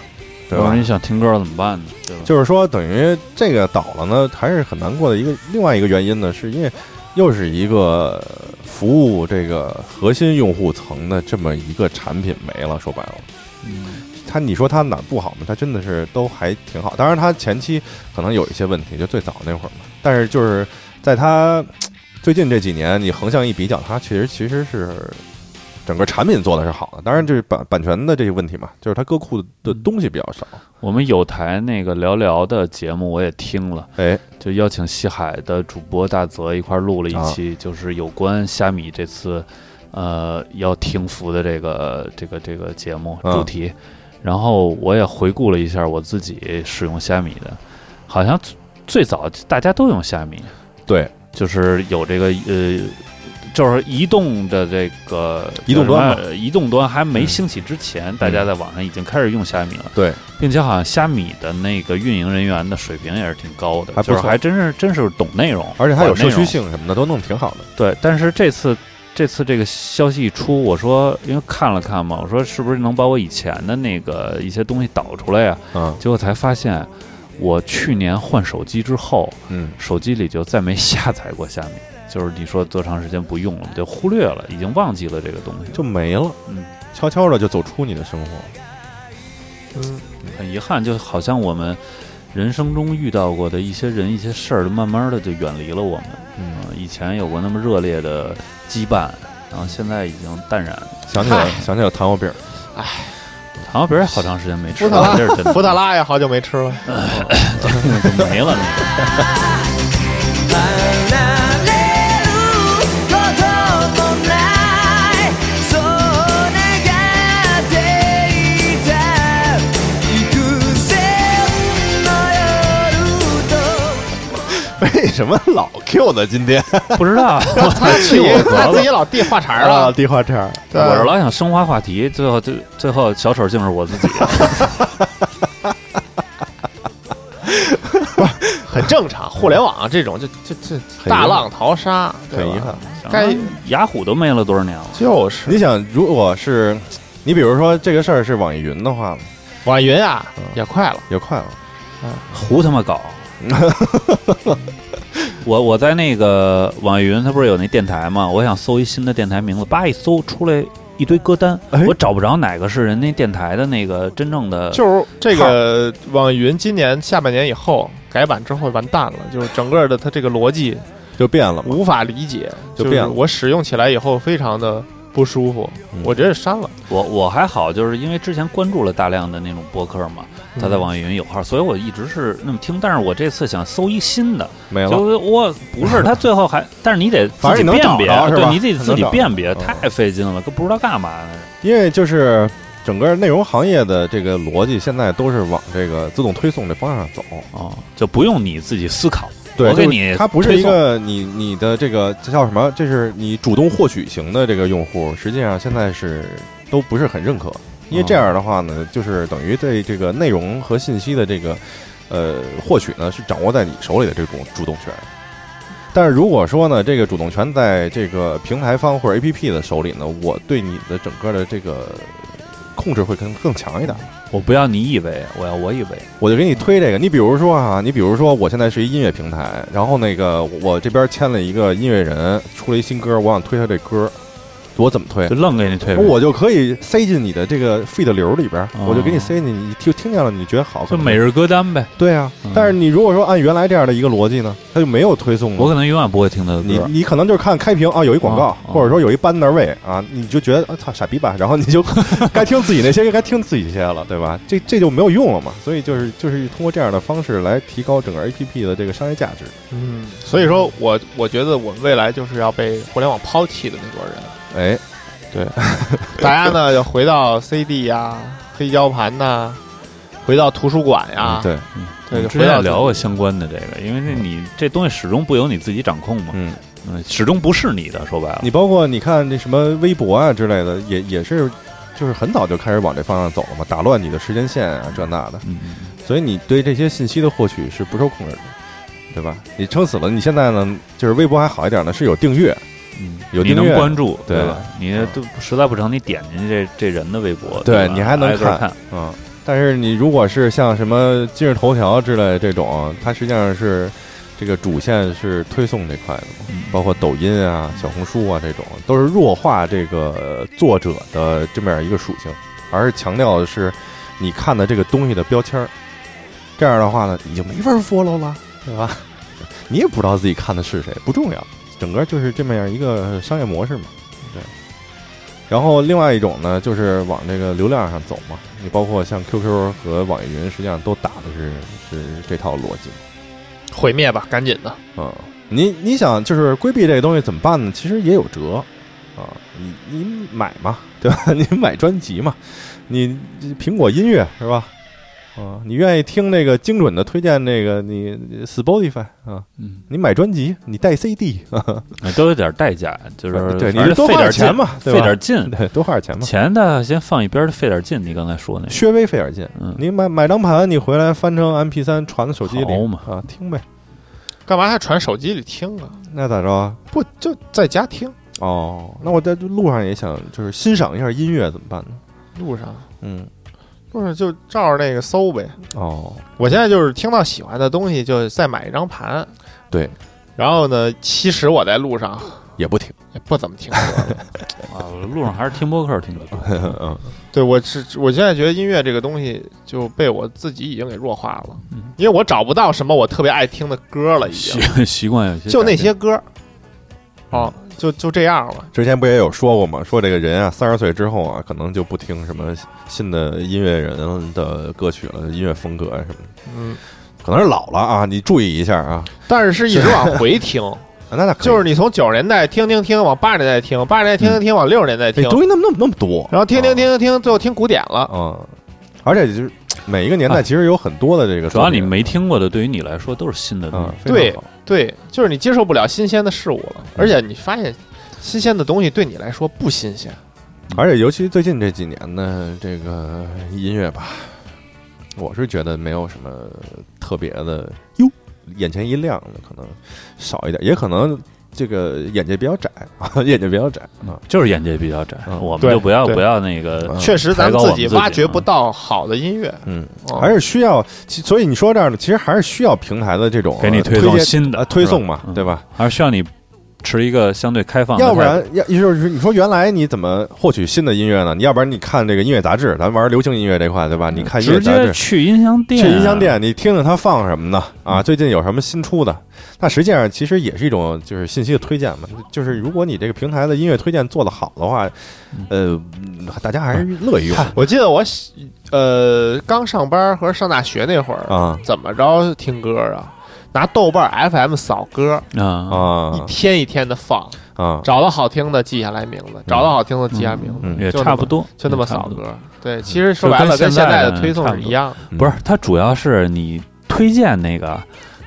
Speaker 2: 对吧
Speaker 3: 你？想听歌怎么办呢？对吧？
Speaker 2: 就是说，等于这个倒了呢，还是很难过的一个另外一个原因呢，是因为又是一个服务这个核心用户层的这么一个产品没了。说白了，
Speaker 3: 嗯
Speaker 2: 它你说它哪儿不好呢？它真的是都还挺好。当然，它前期可能有一些问题，就最早那会儿嘛。但是就是在它最近这几年，你横向一比较，它其实其实是整个产品做的是好的。当然，这是版版权的这些问题嘛，就是它歌库的东西比较少。
Speaker 3: 我们有台那个聊聊的节目我也听了，
Speaker 2: 哎，
Speaker 3: 就邀请西海的主播大泽一块儿录了一
Speaker 2: 啊
Speaker 3: 期，就是有关虾米这次呃要停服的这个这个这个节目
Speaker 2: 啊
Speaker 3: 主题。然后我也回顾了一下我自己使用虾米的，好像最最早大家都用虾米，
Speaker 2: 对，
Speaker 3: 就是有这个呃，就是移动的这个
Speaker 2: 移动端
Speaker 3: 移动端还没
Speaker 2: 嗯
Speaker 3: 兴起之前，大家在网上已经开始用虾米了，
Speaker 2: 对，
Speaker 3: 并且好像虾米的那个运营人员的水平也是挺高的，
Speaker 2: 还不
Speaker 3: 是还真是真是懂内容，
Speaker 2: 而且还有社区。性什么的都弄得挺好的。
Speaker 3: 对，但是这次这次这个消息一出，我说因为看了看嘛，我说是不是能把我以前的那个一些东西导出来呀？
Speaker 2: 嗯
Speaker 3: 结果才发现，我去年换手机之后，
Speaker 2: 嗯，
Speaker 3: 手机里就再没下载过虾米，就是你说多长时间不用了，就忽略了，已经忘记了这个东西，
Speaker 2: 就没了，
Speaker 3: 嗯，
Speaker 2: 悄悄的就走出你的生活。
Speaker 4: 嗯，
Speaker 3: 很遗憾，就好像我们人生中遇到过的一些人、一些事儿，慢慢的就远离了我们。
Speaker 2: 嗯，
Speaker 3: 嗯，以前有过那么热烈的羁绊，然后现在已经淡然。
Speaker 2: 想起来
Speaker 4: 嗨
Speaker 2: 想起来糖油饼，
Speaker 3: 糖油饼也好长时间没吃了，这是真的，
Speaker 4: 福特拉也好久没吃了。
Speaker 3: 没了那个。
Speaker 2: 为什么老 Q 呢？今天
Speaker 3: 不知道，
Speaker 4: 他自己 他自己老递话茬儿
Speaker 2: 啊，
Speaker 4: 了，
Speaker 2: 递话茬，
Speaker 4: 对
Speaker 3: 我是老想升华话题，最后最最后小丑竟是我自己。
Speaker 4: 很正常。互联网这种就就就大浪淘沙，对吧
Speaker 2: 很遗憾。
Speaker 4: 该
Speaker 3: 雅虎都没了多少年了？
Speaker 4: 就是
Speaker 2: 你想，如果是你比如说这个事儿是网易云的话，
Speaker 4: 网易云啊
Speaker 2: 嗯
Speaker 4: 也快了，
Speaker 2: 也快了。
Speaker 3: 胡他妈搞！我我在那个网易云，它不是有那电台吗？我想搜一新的电台名字，叭一搜出来一堆歌单，
Speaker 2: 哎
Speaker 3: 我找不着哪个是人家电台的那个真正的。
Speaker 4: 就是这个网易云今年下半年以后改版之后完蛋了，就是整个的它这个逻辑
Speaker 2: 就变了嘛，
Speaker 4: 无法理解，
Speaker 2: 就变了
Speaker 4: 是我使用起来以后非常的不舒服，
Speaker 2: 嗯
Speaker 4: 我直接删了。
Speaker 3: 我我还好，就是因为之前关注了大量的那种博客嘛，他在网易云有号，所以我一直是那么听。但是我这次想搜一新的，
Speaker 2: 没了。
Speaker 3: 就我不是他最后还，但是你得 自己辨别对，你得自己辨别，
Speaker 2: 嗯
Speaker 3: 太费劲了，都不知道干嘛呢。
Speaker 2: 因为就是整个内容行业的这个逻辑，现在都是往这个自动推送这方向走。
Speaker 3: 啊，就不用你自己思考，
Speaker 2: 对，就是
Speaker 3: 我给你
Speaker 2: 它不是一个你你的这个这叫什么？这是你主动获取型的这个用户，实际上现在是都不是很认可，因为这样的话呢，就是等于对这个内容和信息的这个呃获取呢是掌握在你手里的这种主动权。但是如果说呢，这个主动权在这个平台方或者 APP 的手里呢，我对你的整个的这个控制会更更强一点。
Speaker 3: 我不要你以为，我要我以为。
Speaker 2: 我就给你推这个。你比如说啊，你比如说，我现在是一音乐平台，然后那个我这边签了一个音乐人，出了一新歌，我想推他这歌，我怎么推
Speaker 3: 就？愣给你推，
Speaker 2: 我就可以塞进你的这个 feed 流里边，
Speaker 3: 哦
Speaker 2: 我就给你塞进去，你就听见了，你觉得好，
Speaker 3: 就每日歌单呗。
Speaker 2: 对啊
Speaker 3: 嗯。
Speaker 2: 但是你如果说按原来这样的一个逻辑呢，它就没有推送了。
Speaker 3: 我可能永远不会听他的
Speaker 2: 你
Speaker 3: 歌。
Speaker 2: 你可能就是看开屏啊，有一广告
Speaker 3: 哦，哦
Speaker 2: 或者说有一 banner 位啊，你就觉得啊操傻逼吧，然后你就 该听自己那些，该听自己那些了，对吧？这这就没有用了嘛。所以就是就是通过这样的方式来提高整个 APP 的这个商业价值。
Speaker 4: 嗯，所以说我我觉得我们未来就是要被互联网抛弃的那波人。
Speaker 2: 哎，对
Speaker 4: 大家呢要回到 CD 呀、黑胶盘呐、回到图书馆呀，
Speaker 2: 嗯对，
Speaker 4: 对，
Speaker 3: 我之前聊过相关的这个，因为这你这东西始终不由你自己掌控嘛，
Speaker 2: 嗯，
Speaker 3: 嗯，始终不是你的，说白了。
Speaker 2: 你包括你看那什么微博啊之类的，也也是。就是很早就开始往这方向走了嘛，打乱你的时间线啊，这那的，
Speaker 3: 嗯，嗯
Speaker 2: 所以你对这些信息的获取是不受控制的，对吧？你撑死了，你现在呢，就是微博还好一点呢，是有订阅，
Speaker 3: 嗯，你能关注，
Speaker 2: 对
Speaker 3: 吧？你都实在不成，你点进去这这人的微博，
Speaker 2: 对你还能看。嗯，但是你如果是像什么今日头条之类这种，它实际上是这个主线是推送这块的包括抖音啊、小红书啊这种，都是弱化这个作者的这么样一个属性，而是强调的是你看的这个东西的标签儿。这样的话呢，你就没法 follow 了，对吧？你也不知道自己看的是谁，不重要，整个就是这么样一个商业模式嘛。对。然后另外一种呢，就是往这个流量上走嘛。你包括像 QQ 和网易云，实际上都打的是是这套逻辑。
Speaker 4: 毁灭吧，赶紧的。
Speaker 2: 嗯，你你想就是规避这个东西怎么办呢？其实也有辙啊，你你买嘛，对吧？你买专辑嘛，你你苹果音乐是吧？啊，你愿意听那个精准的推荐那个你你 Spotify 啊？
Speaker 3: 嗯，
Speaker 2: 你买专辑，你带 CD，啊
Speaker 3: 那都有点代价，就是
Speaker 2: 对，你
Speaker 3: 反正
Speaker 2: 是多花点钱嘛，
Speaker 3: 费
Speaker 2: 吧
Speaker 3: 点劲，
Speaker 2: 对，多花点钱嘛。
Speaker 3: 钱的先放一边儿，费点劲。你刚才说那个，
Speaker 2: 稍微费点劲，
Speaker 3: 嗯
Speaker 2: 你买买张盘，你回来翻成 MP 三传到手机里
Speaker 3: 嘛
Speaker 2: 啊，听呗。
Speaker 4: 干嘛还传手机里听啊？
Speaker 2: 那咋着啊？
Speaker 4: 不就在家听？
Speaker 2: 哦，那我在路上也想就是欣赏一下音乐，怎么办呢？
Speaker 4: 路上
Speaker 2: 嗯，
Speaker 4: 路上就照着那个搜呗。
Speaker 2: 哦，
Speaker 4: 我现在就是听到喜欢的东西，就再买一张盘。
Speaker 2: 对，
Speaker 4: 然后呢，其实我在路上
Speaker 2: 也不听。
Speaker 4: 也不怎么听歌了。
Speaker 3: 啊，我路上还是听播客听的多。
Speaker 2: 嗯，
Speaker 4: 对我是，我现在觉得音乐这个东西就被我自己已经给弱化了，
Speaker 3: 嗯
Speaker 4: 因为我找不到什么我特别爱听的歌了，已
Speaker 3: 习
Speaker 4: 经
Speaker 3: 习惯有些
Speaker 4: 就那些歌，哦，就就这样了。
Speaker 2: 之前不也有说过吗？说这个人啊，三十岁之后啊，可能就不听什么新的音乐人的歌曲了，音乐风格啊什么的，
Speaker 4: 嗯，
Speaker 2: 可能是老了啊，你注意一下啊。
Speaker 4: 但是是一直往回 听，
Speaker 2: 啊那那
Speaker 4: 就是你从九十年代听听听，往八十年代听，八十年代听听听，往六十年代听
Speaker 2: 这，东西那么那么那么多，
Speaker 4: 然后听听
Speaker 2: 啊
Speaker 4: 听听听，最后听古典了。
Speaker 2: 嗯，而且就是每一个年代
Speaker 3: 啊
Speaker 2: 其实有很多的这个
Speaker 3: 主要你没听过的，对于你来说都是新的东
Speaker 2: 嗯
Speaker 3: 西。，
Speaker 2: 非常
Speaker 4: 对
Speaker 2: 好
Speaker 4: 对，就是你接受不了新鲜的事物了，而且你发现新鲜的东西对你来说不新鲜。
Speaker 2: 而且尤其最近这几年呢，这个音乐吧，我是觉得没有什么特别的哟，眼前一亮的可能少一点，也可能这个眼界比较窄啊，眼界比较窄啊。
Speaker 3: 就是眼界比较窄，
Speaker 2: 嗯
Speaker 3: 我们就不要不要那个
Speaker 2: 嗯。
Speaker 4: 确实，咱们
Speaker 3: 自己
Speaker 4: 挖掘
Speaker 3: 啊
Speaker 4: 不到好的音乐，
Speaker 2: 嗯，
Speaker 4: 哦
Speaker 2: 还是需要，其所以你说这儿呢，其实还是需要平台的这种
Speaker 3: 给你推送新的
Speaker 2: 呃推送嘛对吧？
Speaker 3: 还是需要你持一个相对开放的，
Speaker 2: 要不然要就是你说原来你怎么获取新的音乐呢？你要不然你看这个音乐杂志，咱玩流行音乐这块，对吧？你看音乐杂志。
Speaker 3: 接去音像店，
Speaker 2: 去音像店，你听听他放什么呢？啊，最近有什么新出的？那实际上其实也是一种就是信息的推荐嘛。就是如果你这个平台的音乐推荐做得好的话，呃，嗯大家还是乐意用
Speaker 4: 我记得我喜呃刚上班和上大学那会儿，
Speaker 2: 啊
Speaker 4: 怎么着听歌啊？拿豆瓣 FM 扫歌，
Speaker 3: 啊。
Speaker 2: 啊
Speaker 4: 一天一天的放，
Speaker 2: 啊！
Speaker 4: 找到好听的记下来名字，找到好听的记下名字，
Speaker 2: 嗯。
Speaker 3: 也
Speaker 4: 就那么
Speaker 3: 差不多，
Speaker 4: 就那么
Speaker 3: 也差不多。
Speaker 4: 扫歌。对，其实说白了
Speaker 3: 就跟
Speaker 4: 跟现在
Speaker 3: 现在的
Speaker 4: 的推送
Speaker 3: 差不
Speaker 4: 是一样。的。
Speaker 2: 嗯。
Speaker 3: 不是，它主要是你推荐那个，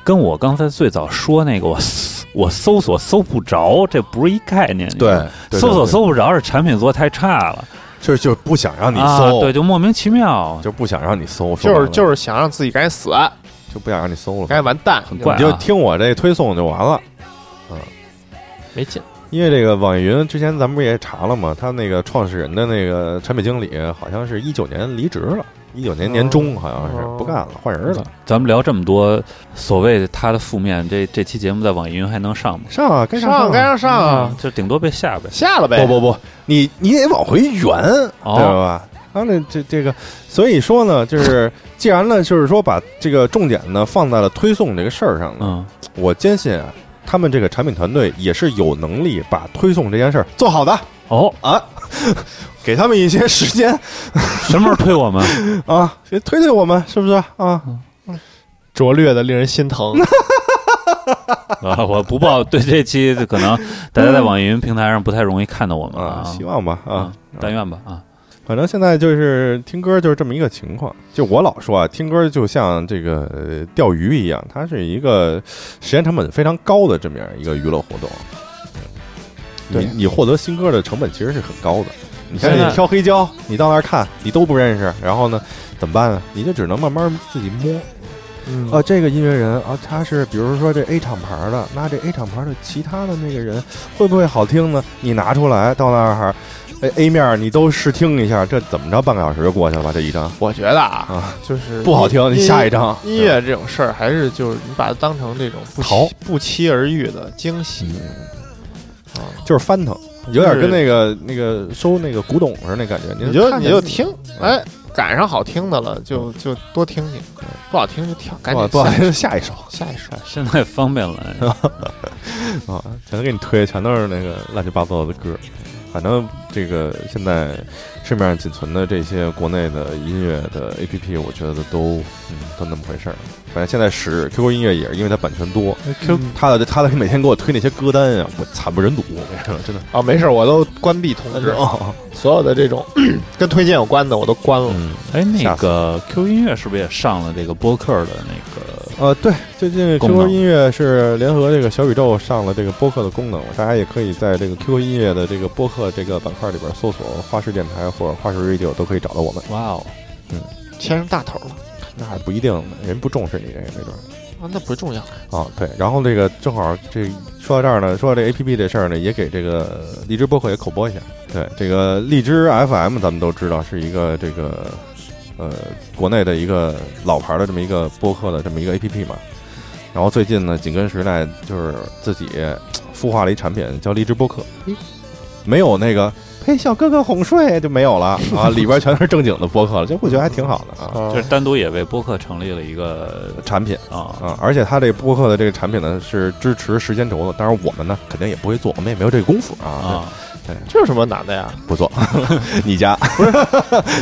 Speaker 3: 跟我刚才最早说那个，我搜我搜索搜不着，这不是一概念。你知道
Speaker 2: 对
Speaker 3: 吗，搜索搜不着是产品做太差了，
Speaker 2: 就是就是不想让你
Speaker 3: 啊
Speaker 2: 搜，
Speaker 3: 对，就莫名其妙，
Speaker 2: 就不想让你搜，说
Speaker 4: 就是
Speaker 2: 白了
Speaker 4: 就是想让自己赶紧死，
Speaker 2: 就不想让你搜了，
Speaker 4: 该完蛋，
Speaker 3: 很怪啊
Speaker 2: 你就听我这推送就完了。
Speaker 4: 嗯没劲。
Speaker 2: 因为这个网易云之前咱们不也查了吗？他那个创始人的那个产品经理好像是一九年离职了，一九年年中好像是
Speaker 4: 哦
Speaker 2: 不干了，换人了。
Speaker 3: 咱们聊这么多所谓他的负面，这这期节目在网易云还能上吗？
Speaker 2: 上啊，该上
Speaker 4: 上该
Speaker 2: 啊
Speaker 4: 上上啊，
Speaker 3: 就顶多被下呗。
Speaker 4: 下了呗。
Speaker 2: 不不不，你你得往回圆，
Speaker 3: 哦
Speaker 2: 对吧？他那这这个，所以说呢，就是既然呢，就是说把这个重点呢放在了推送这个事儿上呢，
Speaker 3: 嗯，
Speaker 2: 我坚信啊，他们这个产品团队也是有能力把推送这件事儿做好的
Speaker 3: 哦，
Speaker 2: 啊。给他们一些时间
Speaker 3: 什么时候推我们？
Speaker 2: 啊，推推我们是不是啊？
Speaker 4: 拙劣的令人心疼。
Speaker 3: 啊，我不报，对这期可能大家在网易云平台上不太容易看到我们
Speaker 2: 啊，
Speaker 3: 啊，
Speaker 2: 希望吧啊
Speaker 3: 啊，，但愿吧啊。
Speaker 2: 反正现在就是听歌就是这么一个情况。就我老说啊，听歌就像这个呃钓鱼一样，它是一个时间成本非常高的这么样一个娱乐活动。
Speaker 4: 对
Speaker 2: 你你获得新歌的成本其实是很高的。你看你挑黑胶，你到那儿看，你都不认识，然后呢，怎么办呢？你就只能慢慢自己摸。
Speaker 4: 嗯
Speaker 2: 啊，这个音乐人啊，他是比如说这 A 厂牌的，那这 A 厂牌的其他的那个人会不会好听呢？你拿出来到那儿，哎 A 面你都试听一下，这怎么着半个小时就过去了吧？这一张
Speaker 4: 我觉得啊，
Speaker 2: 啊，
Speaker 4: 就是
Speaker 2: 不好听，你下一张
Speaker 4: 音乐这种事儿，还是就是你把它当成这种不不期而遇的惊喜啊。
Speaker 2: 就是翻腾，有点跟那个那个收那个古董似的那感觉。
Speaker 4: 你就
Speaker 2: 看见
Speaker 4: 你就听，哎，赶上好听的了，就就多听听；不好听就跳，赶紧
Speaker 2: 不好听，
Speaker 4: 就
Speaker 2: 下一首
Speaker 4: 下一首。
Speaker 3: 现在方便了，
Speaker 2: 啊，全都给你推，全都是那个乱七八糟的歌。反正这个现在市面上仅存的这些国内的音乐的 APP，我觉得都嗯都那么回事儿。反正现在使 QQ 音乐也是因为它版权多
Speaker 4: ，Q
Speaker 2: 他的他的每天给我推那些歌单啊，我惨不忍睹，我跟你说，真的。
Speaker 4: 啊，没事，我都关闭通知，
Speaker 2: 哦，
Speaker 4: 所有的这种 跟推荐有关的我都关了。
Speaker 2: 嗯，
Speaker 3: 哎，那个 QQ 音乐是不是也上了这个播客的那个？
Speaker 2: 呃，对，最近 QQ 音乐是联合这个小宇宙上了这个播客的功能，大家也可以在这个 QQ 音乐的这个播客这个板块里边搜索“花式电台”或者“花式 radio” 都可以找到我们。
Speaker 3: 哇哦，嗯
Speaker 4: 牵上大头了
Speaker 2: 那还不一定呢，人不重视你这个没准儿。
Speaker 4: 啊，那不重要。
Speaker 2: 啊，对，然后这个正好这说到这儿呢，说到这 A P P 这事儿呢，也给这个荔枝播客也口播一下。对，这个荔枝 F M 咱们都知道是一个这个呃国内的一个老牌的这么一个播客的这么一个 A P P 嘛。然后最近呢，紧跟时代就是自己孵化了一产品叫荔枝播客，没有那个陪小哥哥哄睡就没有了 啊，里边全是正经的播客了，这我觉得还挺好的啊。
Speaker 4: 啊
Speaker 3: 就是单独也为播客成立了一个
Speaker 2: 产品
Speaker 3: 啊，
Speaker 2: 啊，而且它这播客的这个产品呢是支持时间轴的，当然我们呢肯定也不会做，我们也没有这个功夫啊，
Speaker 3: 对，
Speaker 4: 这有什么难的呀？
Speaker 2: 不做。你家，
Speaker 4: 不是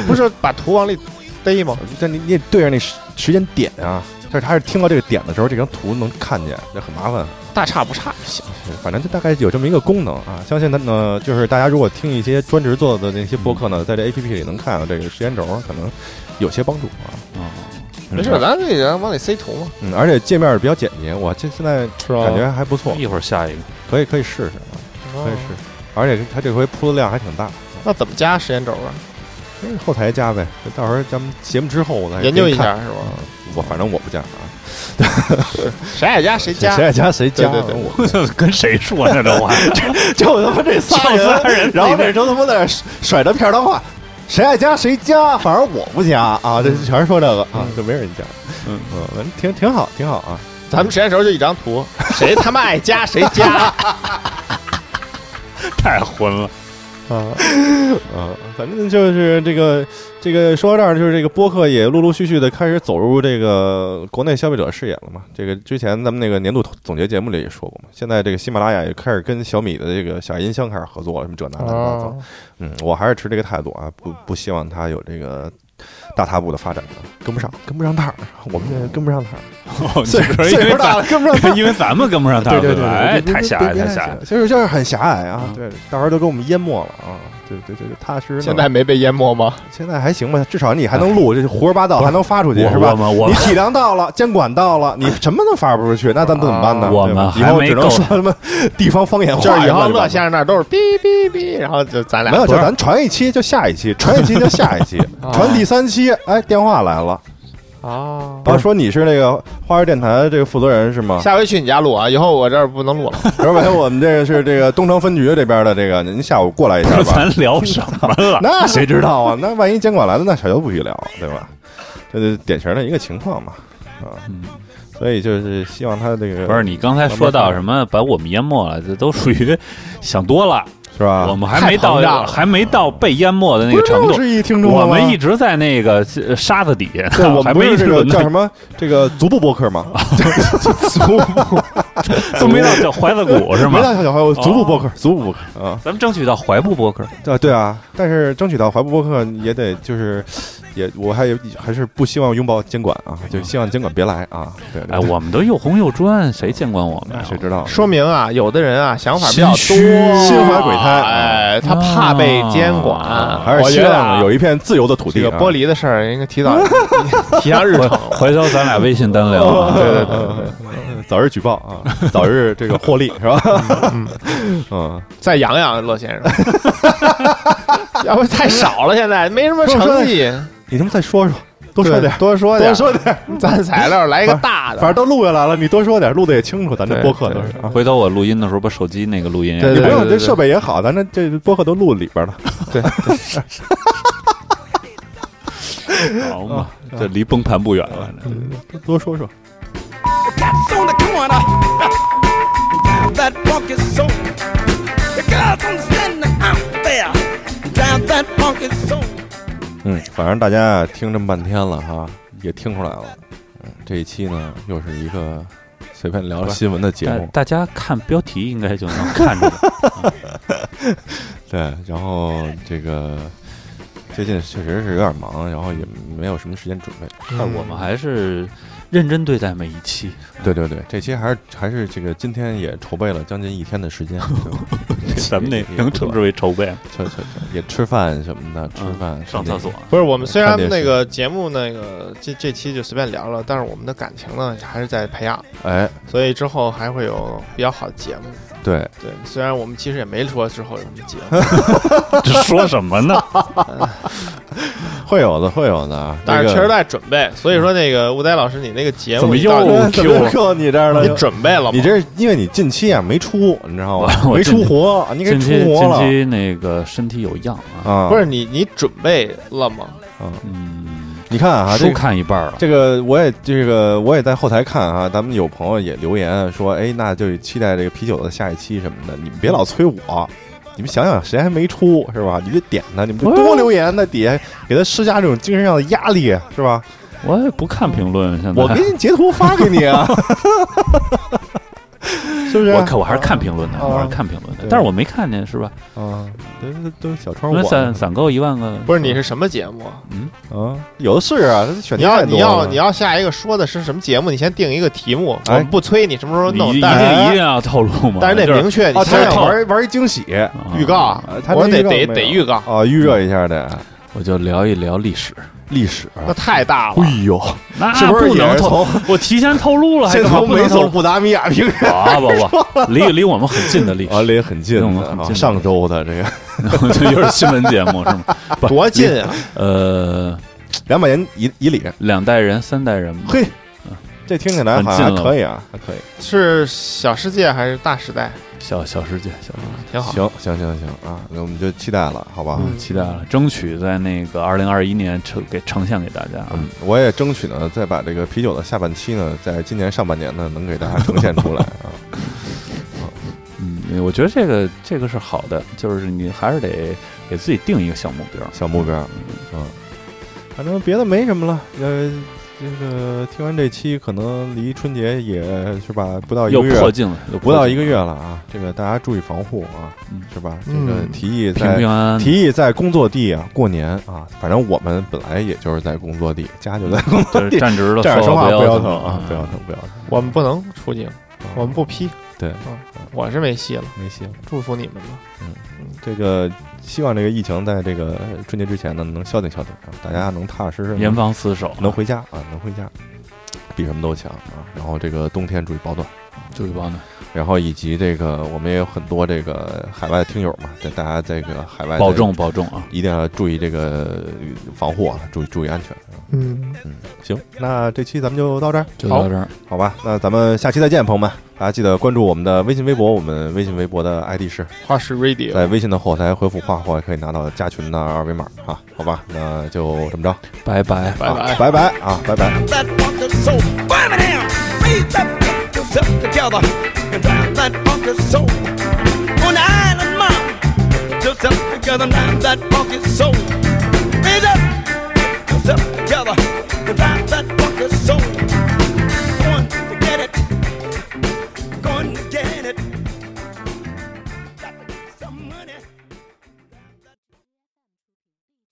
Speaker 4: 不是把图往里逮吗？
Speaker 2: 但你你得对着那时时间点啊，但是他是听到这个点的时候，这张图能看见，这很麻烦。
Speaker 4: 大差不差就行。
Speaker 2: 反正就大概有这么一个功能啊，相信它呢，就是大家如果听一些专职做的那些播客呢，在这 A P P 里能看到这个时间轴，可能有些帮助啊。
Speaker 3: 啊，
Speaker 4: 没事，咱这个往里塞图嘛，
Speaker 2: 嗯，而且界面比较简洁，我这现在
Speaker 4: 是吧？
Speaker 2: 感觉还不错，
Speaker 3: 一会儿下一个，
Speaker 2: 可以可以试试啊，可以试试。而且它这回铺的量还挺大，
Speaker 4: 那怎么加时间轴啊？
Speaker 2: 嗯后台加呗，到时候咱们节目之后我再
Speaker 4: 研究一下是吧？
Speaker 2: 我反正我不加啊，
Speaker 4: 谁爱加谁加
Speaker 2: 谁，爱加谁加，
Speaker 4: 对对对
Speaker 2: 我
Speaker 3: 跟谁说呢？这话
Speaker 2: 就他妈这仨
Speaker 3: 就仨人
Speaker 2: 然后这时候他妈在那甩甩着片儿的话，谁爱加谁加，反正我不加啊，这全是说这个啊，就没人加，
Speaker 3: 嗯
Speaker 2: 嗯，挺挺好，挺好啊。
Speaker 4: 咱们实验时候就一张图，谁他妈爱加谁加
Speaker 3: 太混了。
Speaker 4: 啊！
Speaker 2: 啊，反正就是这个这个说到这儿，就是这个播客也陆陆续续的开始走入这个国内消费者视野了嘛。这个之前咱们那个年度总结节目里也说过嘛，现在这个喜马拉雅也开始跟小米的这个小音箱开始合作了，什么这那乱七八糟。
Speaker 4: 哦
Speaker 2: 嗯，我还是持这个态度啊，不不希望它有这个大踏步的发展的，跟不上，跟不上趟儿，我们这跟不上趟儿，岁数岁数大了，跟不上趟儿。
Speaker 3: 因为咱们跟不上趟，
Speaker 2: 对对对，
Speaker 3: 哎，
Speaker 2: 对
Speaker 3: 太狭隘，太狭隘。
Speaker 2: 就是就是很狭隘啊，
Speaker 3: 嗯
Speaker 2: 对，到时候都给我们淹没了啊，对对对对，踏实。
Speaker 4: 现在没被淹没吗？
Speaker 2: 现在还行吧，至少你还能录，这胡说八道还能发出去是吧你体量到了，监管到了，你什么都发不出去，那咱怎么办呢？
Speaker 3: 啊我
Speaker 2: 对吧
Speaker 3: 们
Speaker 2: 以后只能说什么地方方言话，
Speaker 4: 就是以后乐先生那儿都是哔哔哔，然后就咱俩
Speaker 2: 没有，就咱传一期就下一期，传一期就下一期，传第三期，哎，电话来了，
Speaker 4: 啊。
Speaker 2: 啊，说你是那个花儿电台这个负责人是吗？
Speaker 4: 下回去你家录啊，以后我这儿不能录了。
Speaker 2: 而且我们这个是这个东城分局这边的这个，您下午过来一下吧。
Speaker 3: 咱聊什么了？
Speaker 2: 那谁知道啊？那万一监管来了，那谁都不许聊，对吧？这是典型的一个情况嘛，啊，
Speaker 3: 嗯
Speaker 2: 所以就是希望他这个
Speaker 3: 不是你刚才说到什么把我们淹没了，这都属于想多了。
Speaker 2: 是吧？
Speaker 3: 我们还没到，还没到被淹没的那个程度。
Speaker 2: 是是一听众
Speaker 3: 我们一直在那个呃沙子底下，
Speaker 2: 对，我们不是这个叫什么这个足部播客吗？
Speaker 3: 都没到叫怀子骨是吗
Speaker 2: 没？到小小怀，足部播客，足部播客啊，
Speaker 3: 咱们争取到怀部播客。
Speaker 2: 对对啊，但是争取到怀部播客也得就是也我还有还是不希望拥抱监管啊，就希望监管别来啊。对，对
Speaker 3: 哎，我们都又红又专，谁监管我们呀？
Speaker 2: 谁知道？
Speaker 4: 说明啊，有的人啊想法比较多，
Speaker 3: 心虚
Speaker 2: 心怀鬼胎
Speaker 4: 哎，他怕被监管，
Speaker 3: 啊
Speaker 2: 还是希望有一片自由的土地啊。
Speaker 4: 这个玻璃的事儿应该提早 提上日程。
Speaker 3: 回头咱俩微信单聊啊。
Speaker 4: 对对对
Speaker 2: 嗯，嗯早日举报啊，早日这个获利是吧？嗯，
Speaker 4: 再养养乐先生，要不太少了，现在没什么成绩。
Speaker 2: 你他妈再说说，多说点，
Speaker 4: 多说点，
Speaker 2: 多说点，
Speaker 4: 咱材料来一个大的。
Speaker 2: 反正都录下来了，你多说点，录的也清楚，咱这播客都是啊。
Speaker 3: 回头我录音的时候把手机那个录音
Speaker 2: 你不用，这设备也好，咱这这播客都录里边了。
Speaker 3: 对 好嘛，这离崩盘不远了。
Speaker 2: 多说说.
Speaker 1: That funky soul.
Speaker 2: 嗯，反正大家听这么半天了哈，也听出来了。嗯，这一期呢，又是一个随便聊聊新闻的节目。
Speaker 3: 大大家看标题应该就能看出来。
Speaker 2: 对，然后这个最近确实是有点忙，然后也没有什么时间准备。
Speaker 3: 但我们还是认真对待每一期。
Speaker 2: 对对对，这期还是还是这个今天也筹备了将近一天的时间，
Speaker 3: 咱们那能称之为筹备
Speaker 2: 也吃饭什么的，吃饭、
Speaker 3: 嗯上厕所。
Speaker 4: 不是我们虽然那个节目那个这这期就随便聊了，但是我们的感情呢还是在培养，
Speaker 2: 哎，
Speaker 4: 所以之后还会有比较好的节目。
Speaker 2: 对，
Speaker 4: 对，虽然我们其实也没说之后有什么节目，
Speaker 3: 这说什么呢？
Speaker 2: 会有的，会有的啊。这个
Speaker 4: 但是确实在准备。所以说那个吴呆老师，你那个节目怎么
Speaker 3: 又
Speaker 2: 怎么说你这儿了？
Speaker 4: 你准备了吗？
Speaker 2: 你这是因为你近期啊没出，你知道吗？没出活，你给出
Speaker 3: 近期近期那个身体有恙啊。
Speaker 2: 啊！
Speaker 4: 不是，你你准备了吗？
Speaker 3: 嗯，
Speaker 2: 你看啊，这
Speaker 3: 书看一半了。
Speaker 2: 这个我也这个我也在后台看啊，咱们有朋友也留言说，哎，那就期待这个啤酒的下一期什么的，你们别老催我。你们想想，谁还没出是吧？你就点他，你们就多留言在底下，给他施加这种精神上的压力，是吧？
Speaker 3: 我也不看评论，现在
Speaker 2: 我给你截图发给你啊，是不是？
Speaker 3: 我可我还是看评论的，
Speaker 2: 啊
Speaker 3: 我还是看评论的，但是我没看见是吧？
Speaker 2: 啊，都都都小窗
Speaker 3: 因为
Speaker 2: 我
Speaker 3: 攒攒够一万个，
Speaker 4: 不是，你是什么节目？
Speaker 3: 嗯，
Speaker 2: 啊，有的是啊，他选题
Speaker 4: 你要你要你要下一个说的是什么节目？你先定一个题目，我不催你什么时候弄，
Speaker 3: 你一定
Speaker 4: 但是
Speaker 3: 一定要透露嘛。
Speaker 4: 但是得明确，你先透
Speaker 2: 玩玩一惊喜
Speaker 3: 啊
Speaker 4: 预告我得得得预告。
Speaker 2: 啊，预热一下的。
Speaker 3: 我就聊一聊历史。
Speaker 2: 历史，
Speaker 4: 那太大了。
Speaker 2: 哎呦，
Speaker 3: 那
Speaker 2: 是不是也
Speaker 3: 能
Speaker 2: 从
Speaker 3: 我提前透露了，还
Speaker 2: 先从美
Speaker 3: 不能透露
Speaker 2: 索不达米亚平原
Speaker 3: 啊不不，离离我们很近的历史
Speaker 2: 啊，，离很近上周的这个
Speaker 3: 这又是新闻节目是吗？
Speaker 4: 多近啊！
Speaker 3: 呃，
Speaker 2: 两百年以以里，
Speaker 3: 两代人、三代人吧，
Speaker 2: 嘿，这听起来好像还
Speaker 3: 很近
Speaker 2: 可以啊，还可以。
Speaker 4: 是小世界还是大时代？
Speaker 3: 小小世界，小世界。
Speaker 4: 挺好。
Speaker 2: 行行行行啊，那我们就期待了，好吧？
Speaker 3: 嗯，期待了，争取在那个二零二一年呈给呈现给大家啊。
Speaker 2: 嗯，我也争取呢，再把这个啤酒的下半期呢，在今年上半年呢，能给大家呈现出来啊。
Speaker 3: 嗯，我觉得这个这个是好的，就是你还是得给自己定一个小目标。
Speaker 2: 小目标，嗯，反正别的没什么了。呃，这个听完这期，可能离春节也是吧，不到一个月，
Speaker 3: 破镜了，又
Speaker 2: 不到一
Speaker 3: 个
Speaker 2: 个月了啊。这个大家注意防护啊，
Speaker 3: 嗯
Speaker 2: 是吧？这
Speaker 4: 嗯
Speaker 2: 个提议
Speaker 3: 平
Speaker 2: 在
Speaker 3: 平安安。
Speaker 2: 提议在工作地啊过年啊，反正我们本来也就是在工作地，家就在工作
Speaker 3: 就是
Speaker 2: 地。
Speaker 3: 站直了，
Speaker 2: 这样说话
Speaker 3: 不
Speaker 2: 不腰
Speaker 3: 疼
Speaker 2: 疼啊，不腰疼，不腰疼。
Speaker 4: 我们不能出境，我们不批。
Speaker 2: 对
Speaker 4: 嗯，我是没戏了。
Speaker 2: 没戏了。
Speaker 4: 祝福你们吧。
Speaker 2: 嗯这个希望这个疫情在这个春节之前呢能消停消停啊，大家能踏踏实实
Speaker 3: 严防死守，
Speaker 2: 能回家啊，能回家，比什么都强啊。然后这个冬天注意保暖，
Speaker 3: 注意保暖，
Speaker 2: 然后以及这个我们也有很多这个海外的听友嘛，在大家这个海外
Speaker 3: 保重，保重啊！
Speaker 2: 一定要注意这个防护啊，注意注意安全啊。
Speaker 4: 嗯，
Speaker 2: 嗯，行，那这期咱们就到这儿，
Speaker 3: 就到这儿，
Speaker 2: 好吧？那咱们下期再见，朋友们，大家记得关注我们的微信、微博，我们微信、微博的 ID 是
Speaker 4: 花式 radio，
Speaker 2: 在微信的后台回复“画画”，可以拿到加群的二维码啊，好吧？那就这么着，
Speaker 3: 拜拜。
Speaker 2: 啊
Speaker 4: 拜拜。
Speaker 2: 拜拜啊，拜拜。
Speaker 1: Yourself together and drive that funky soul. On the island, mom, yourself together, and drive that funky soul.